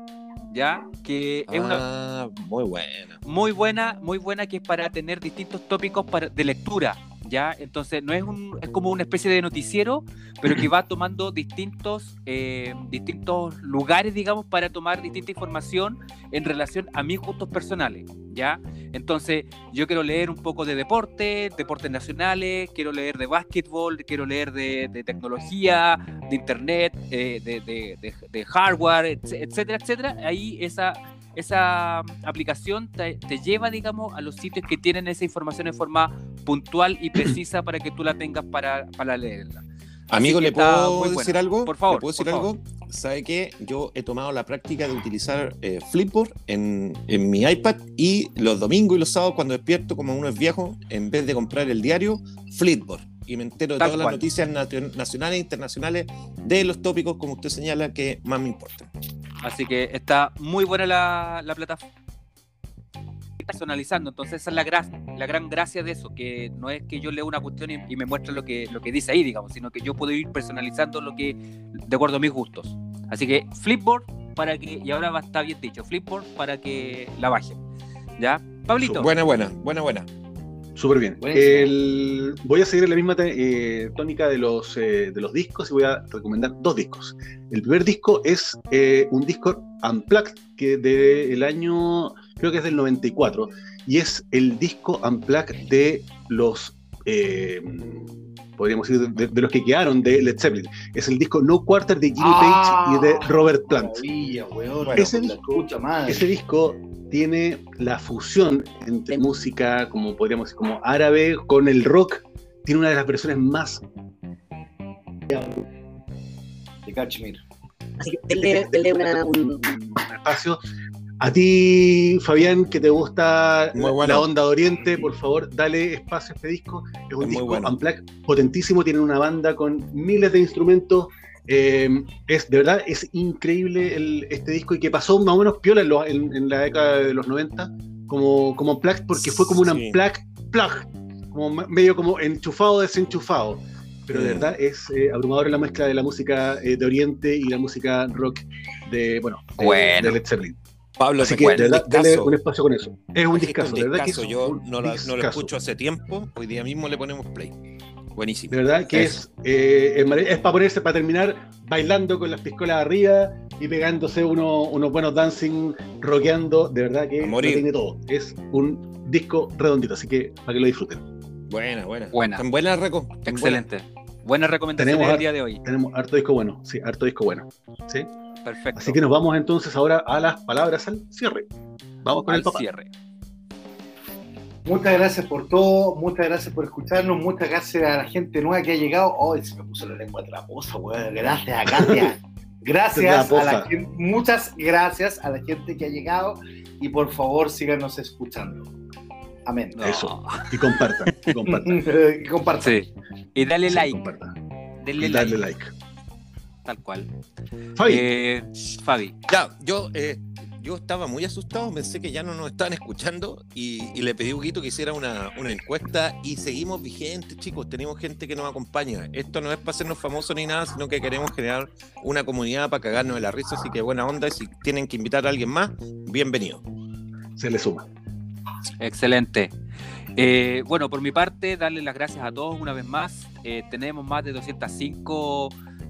¿ya? Que es una Ah, muy buena. muy buena, muy buena que es para tener distintos tópicos para, de lectura, Entonces no es un, es como una especie de noticiero, pero que va tomando distintos, eh, distintos lugares, digamos, para tomar distinta información en relación a mis gustos personales, ¿ya? Entonces yo quiero leer un poco de deporte, deportes nacionales, quiero leer de básquetbol, quiero leer de, tecnología, de internet, eh, de, de- de- hardware, etc- etcétera, etcétera. Ahí esa esa aplicación te, te lleva, digamos, a los sitios que tienen esa información en forma puntual y precisa para que tú la tengas para, para leerla. Amigo, ¿le puedo decir algo? Por favor, ¿Le puedo decir algo? ¿Sabe qué? Yo he tomado la práctica de utilizar eh, Flipboard en, en mi iPad y los domingos y los sábados cuando despierto como uno es viejo, en vez de comprar el diario, Flipboard. Y me entero de Tal todas cual. las noticias nacionales e internacionales de los tópicos, como usted señala, que más me importan. Así que está muy buena la, la plataforma personalizando, entonces esa es la, gra- la gran gracia de eso, que no es que yo lea una cuestión y, y me muestre lo que, lo que dice ahí, digamos, sino que yo puedo ir personalizando lo que, de acuerdo a mis gustos. Así que Flipboard para que, y ahora va estar bien dicho, Flipboard para que la bajen. ¿Ya? Pablito. Buena, buena, buena, buena. Súper bien. El- voy a seguir en la misma eh, tónica de los, eh, de los discos y voy a recomendar dos discos. El primer disco es eh, un disco Unplugged que del año, creo que es del 94, y es el disco Unplugged de los, eh, podríamos decir, de, de los que quedaron de Led Zeppelin. Es el disco No Quarter de Jimmy Page y de Robert Plant. Weón. Ese disco- escucha madre. Ese disco tiene la fusión entre música, como podríamos decir, como árabe, con el rock. Tiene una de las versiones más. de Kashmir. Así que una, un, un espacio. A ti, Fabián, que te gusta la- bueno. la onda de Oriente, por favor, dale espacio a este disco. Es un Es disco bueno. potentísimo, tiene una banda con miles de instrumentos. eh, es de verdad, es increíble el- este disco y que pasó más o menos piola en, los- en- en la década de los 90 como, como unplugged porque fue como un Sí. unplugged plug, como me- medio como enchufado, desenchufado. Pero de Mm. verdad es eh, abrumador la mezcla de la música eh, de Oriente y la música rock de, bueno, de, Bueno. de Led Zeppelin. Pablo, Así te que dale un espacio con eso. Es un discazo, es de verdad que es. Yo no, la- no lo escucho hace tiempo. Hoy día mismo le ponemos play. Buenísimo. De verdad que es, eh, es, marav- es para ponerse, para terminar bailando con las piscolas arriba y pegándose uno- unos buenos dancing, rockeando. De verdad que tiene todo. Es un disco redondito, así que para que lo disfruten. Buena, buena. Buena. Tan buena, Reco. Excelente. Buenas recomendaciones Tenemos el a- día de hoy. Tenemos harto disco bueno, sí, harto disco bueno. ¿sí? Perfecto. Así que nos vamos entonces ahora a las palabras al cierre. Vamos con al el papá. cierre. Muchas gracias por todo, muchas gracias por escucharnos, muchas gracias a la gente nueva que ha llegado. Hoy se me puso la lengua traposa, weón. Gracias, gracias. Gracias a la gente, muchas gracias a la gente que ha llegado y por favor síganos escuchando. Amén. No. Eso. Y compartan, y compartan. Y compartan. Sí. Y dale Sí, like. compartan. Denle Y like. darle like. Tal cual. Fabi, Eh, Fabi. Ya, yo, eh, yo estaba muy asustado, pensé que ya no nos estaban escuchando y, y le pedí a Huguito que hiciera una, una encuesta y seguimos vigentes, chicos. Tenemos gente que nos acompaña. Esto no es para hacernos famosos ni nada, sino que queremos generar una comunidad para cagarnos de la risa. Así que buena onda. Y si tienen que invitar a alguien más, bienvenido. se le suma. Excelente. Eh, bueno, por mi parte, darle las gracias a todos una vez más. Eh, tenemos más de 205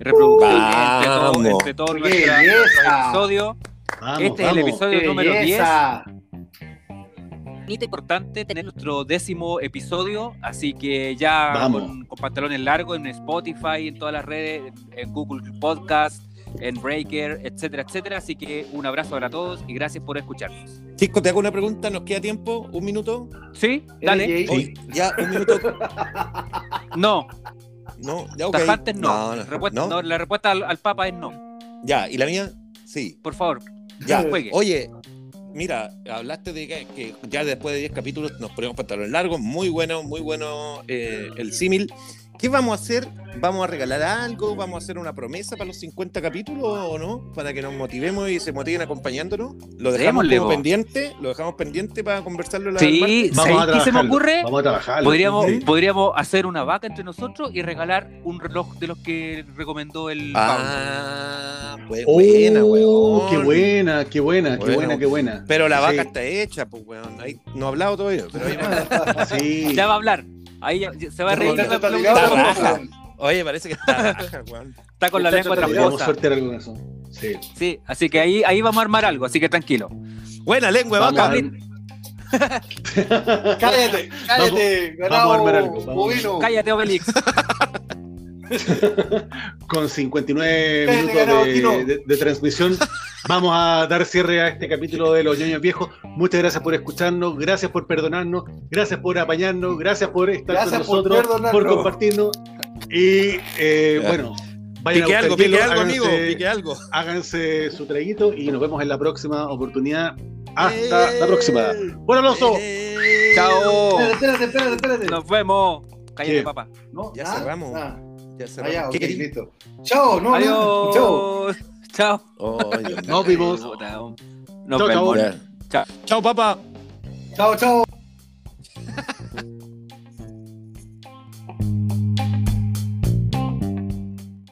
todo- Vamos. entre todos ¡Qué nuestros episodios. Vamos, Este es el episodio ¡Qué número 10. belleza! Es importante tener nuestro décimo episodio, así que ya Vamos. con, con pantalones largos en Spotify, en todas las redes, en Google Podcast, en Breaker, etcétera, etcétera. Así que un abrazo para todos y gracias por escucharnos. Chico, te hago una pregunta. ¿Nos queda tiempo? ¿Un minuto? ¿Sí? Dale. Ya, un minuto. No, No, ya, ok. tajantes no. No, no, Respuesta- no. no, La respuesta al, al Papa es no. Ya, ¿y la mía? Sí. Por favor, Ya, juegue. oye, mira, hablaste de que, que ya después de 10 capítulos nos ponemos pantalones largos, muy bueno, muy bueno eh, el símil. ¿Qué vamos a hacer? ¿Vamos a regalar algo? ¿Vamos a hacer una promesa para los 50 capítulos o no? Para que nos motivemos y se motiven acompañándonos. Lo dejamos como pendiente, lo dejamos pendiente para conversarlo la Sí, Vamos ¿sabéis a qué se me trabajarlo, ocurre? Vamos a trabajar. Podríamos, Sí. podríamos hacer una vaca entre nosotros y regalar un reloj de los que recomendó el. Ah, pues Oh, buena, weón. Qué buena, qué buena, qué Bueno. buena, qué buena. Pero la vaca Sí. está hecha, pues weón. Ahí no ha hablado todavía, pero ahí Sí. Ya va a hablar. Ahí se va a reír. Está Está, Está raja. Oye, parece que está raja, weón. con la Está lengua tramposa. Sí. Sí, así que ahí, ahí vamos a armar algo, así que tranquilo. Buena lengua, Vamos vaca. Cállate, cállate. Vamos- ganado, vamos a armar algo. Cállate, Obelix. Con 59 Cállate, minutos de, de- de transmisión, vamos a dar cierre a este capítulo de Los ñoños Viejos. Muchas gracias por escucharnos, gracias por perdonarnos, gracias por apañarnos, gracias por estar Gracias con nosotros, por, compartirnos. Y eh, bueno, vayan Pique a algo, pique hielo, algo, amigo. háganse- Pique algo. háganse su traguito y nos vemos en la próxima oportunidad. Hasta la próxima. Buen aplauso. Eh. Chao. Espérate, espérate, espérate, espérate. Nos vemos. Cállate, ¿Qué? papá. No, Ya ah, cerramos. ah. Ya Ah, cerramos. ya, ok, ¿Qué querí? listo. Chao, no, no, chao. Chao. Oh. Nos vimos. Puta, Nos Chao, chao. vemos. Ya. Chao, papá. Chao, chao.